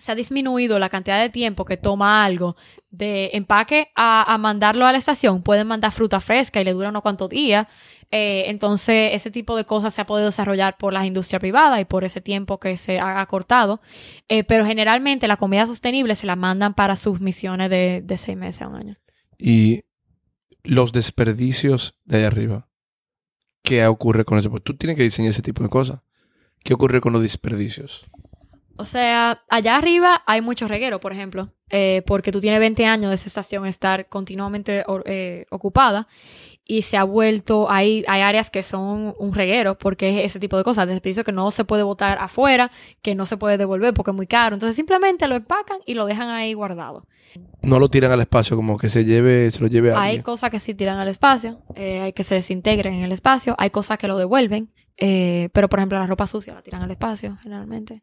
se ha disminuido la cantidad de tiempo que toma algo de empaque a, a mandarlo a la estación, pueden mandar fruta fresca y le dura unos cuantos días. Eh, entonces, ese tipo de cosas se ha podido desarrollar por las industrias privadas y por ese tiempo que se ha acortado. Eh, pero generalmente la comida sostenible se la mandan para sus misiones de, de seis meses a un año. Y los desperdicios de allá arriba. ¿Qué ocurre con eso? Pues tú tienes que diseñar ese tipo de cosas. ¿Qué ocurre con los desperdicios? O sea, allá arriba hay mucho reguero, por ejemplo, eh, porque tú tienes 20 años de esa estación estar continuamente eh, ocupada y se ha vuelto, hay, hay áreas que son un reguero porque es ese tipo de cosas, desperdicio que no se puede botar afuera, que no se puede devolver porque es muy caro. Entonces simplemente lo empacan y lo dejan ahí guardado. No lo tiran al espacio, como que se lleve, se lo lleve a Hay alguien. cosas que sí tiran al espacio, eh, hay que se desintegren en el espacio, hay cosas que lo devuelven, pero por ejemplo la ropa sucia la tiran al espacio generalmente.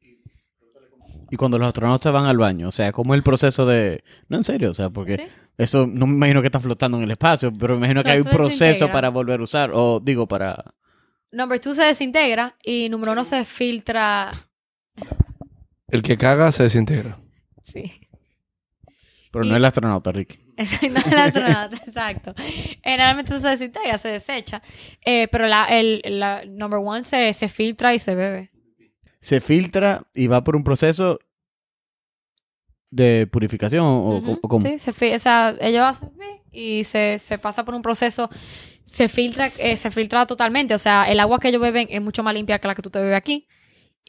Y cuando los astronautas van al baño, o sea, ¿cómo es el proceso de...? No, en serio, o sea, porque ¿Sí? eso no me imagino que está flotando en el espacio, pero me imagino que hay un proceso para volver a usar, o digo, para... Number two se desintegra y número uno se filtra. El que caga se desintegra. Sí. Pero Y- no el astronauta, Rick. no el astronauta, exacto. Generalmente se desintegra, se desecha. Eh, pero la, el la number one se, se filtra y se bebe. Se filtra y va por un proceso de purificación, o, cómo. Sí, se o sea, ellos hacen y se, se pasa por un proceso. Se filtra, eh, se filtra totalmente. O sea, el agua que ellos beben es mucho más limpia que la que tú te bebes aquí.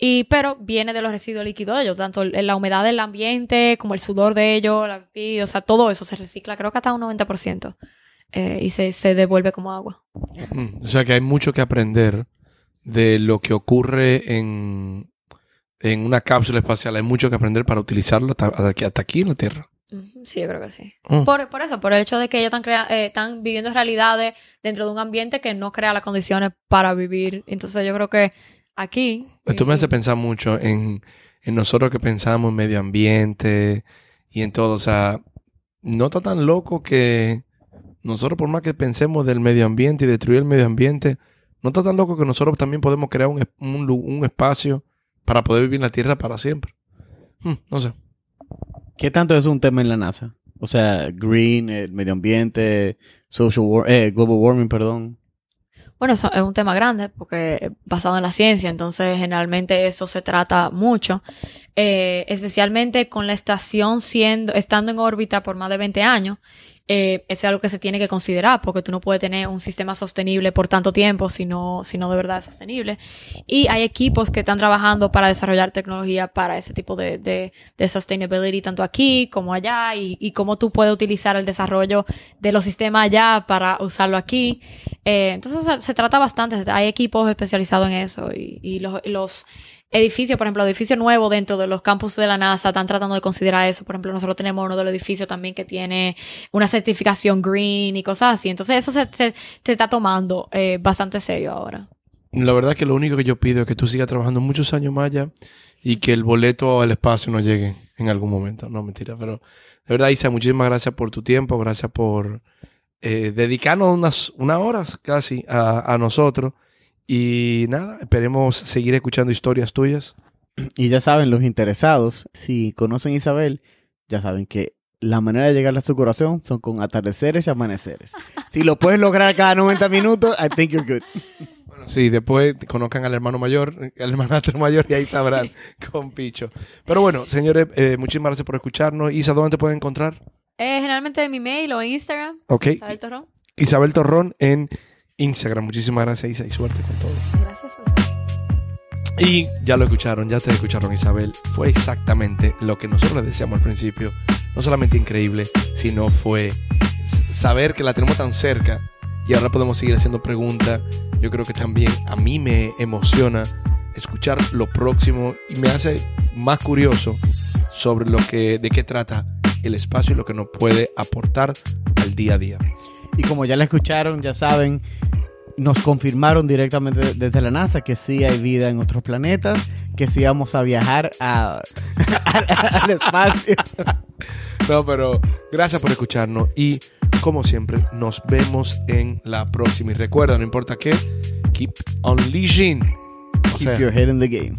Y, pero viene de los residuos líquidos de ellos, tanto la humedad del ambiente como el sudor de ellos, la o sea, todo eso se recicla, creo que hasta un 90%. eh, y se, se devuelve como agua. Mm, O sea que hay mucho que aprender de lo que ocurre en, en una cápsula espacial. Hay mucho que aprender para utilizarlo hasta, hasta aquí, en la Tierra. Sí, yo creo que sí. Mm. Por, por eso, por el hecho de que ellos están, crea- eh, están viviendo realidades dentro de un ambiente que no crea las condiciones para vivir. Entonces yo creo que aquí... Esto me eh, hace pensar mucho en, en nosotros que pensamos en medio ambiente y en todo. O sea, no está tan loco que nosotros, por más que pensemos del medio ambiente y destruir el medio ambiente, no está tan loco que nosotros también podemos crear un, un espacio para poder vivir en la Tierra para siempre. Hmm, no sé. ¿Qué tanto es un tema en la NASA? O sea, green, el medio ambiente, social war- eh, global warming, perdón. Bueno, eso es un tema grande porque es basado en la ciencia, entonces generalmente eso se trata mucho, eh, especialmente con la estación siendo, estando en órbita por más de 20 años. Eh, eso es algo que se tiene que considerar porque tú no puedes tener un sistema sostenible por tanto tiempo si no, si no de verdad es sostenible. Y hay equipos que están trabajando para desarrollar tecnología para ese tipo de, de, de sustainability, tanto aquí como allá, y, y cómo tú puedes utilizar el desarrollo de los sistemas allá para usarlo aquí. Eh, entonces se, se trata bastante, hay equipos especializados en eso y, y los, los edificios, por ejemplo, edificios nuevos dentro de los campus de la NASA están tratando de considerar eso. Por ejemplo, nosotros tenemos uno de los edificios también que tiene una certificación green y cosas así. Entonces, eso se, se, está tomando eh, bastante serio ahora. La verdad que lo único que yo pido es que tú sigas trabajando muchos años más allá y que el boleto al espacio no llegue en algún momento. No, mentira, pero de verdad, Isa, muchísimas gracias por tu tiempo, gracias por eh, dedicarnos unas, unas horas casi a, a nosotros. Y nada, esperemos seguir escuchando historias tuyas. Y ya saben, los interesados, si conocen a Isabel, ya saben que la manera de llegar a su corazón son con atardeceres y amaneceres. Si lo puedes lograr cada 90 minutos, I think you're good. Bueno, sí, después conozcan al hermano mayor, al hermanastro mayor y ahí sabrán con Picho. Pero bueno, señores, eh, muchísimas gracias por escucharnos. Isa, ¿dónde te pueden encontrar? Eh, generalmente en mi mail o en Instagram. Ok. Isabel Torrón. Isabel Torrón en Instagram. Muchísimas gracias, Isa, y suerte con todo. Gracias. Y ya lo escucharon, ya te escucharon Isabel. Fue exactamente lo que nosotros les decíamos al principio. No solamente increíble, sino fue saber que la tenemos tan cerca y ahora podemos seguir haciendo preguntas. Yo creo que también a mí me emociona escuchar lo próximo y me hace más curioso sobre lo que, de qué trata el espacio y lo que nos puede aportar al día a día. Y como ya la escucharon, ya saben, nos confirmaron directamente desde la NASA que sí hay vida en otros planetas, que sí vamos a viajar a, al, al espacio. No, pero gracias por escucharnos y como siempre nos vemos en la próxima. Y recuerda, no importa qué, keep unleashing. O Keep sea, your head in the game.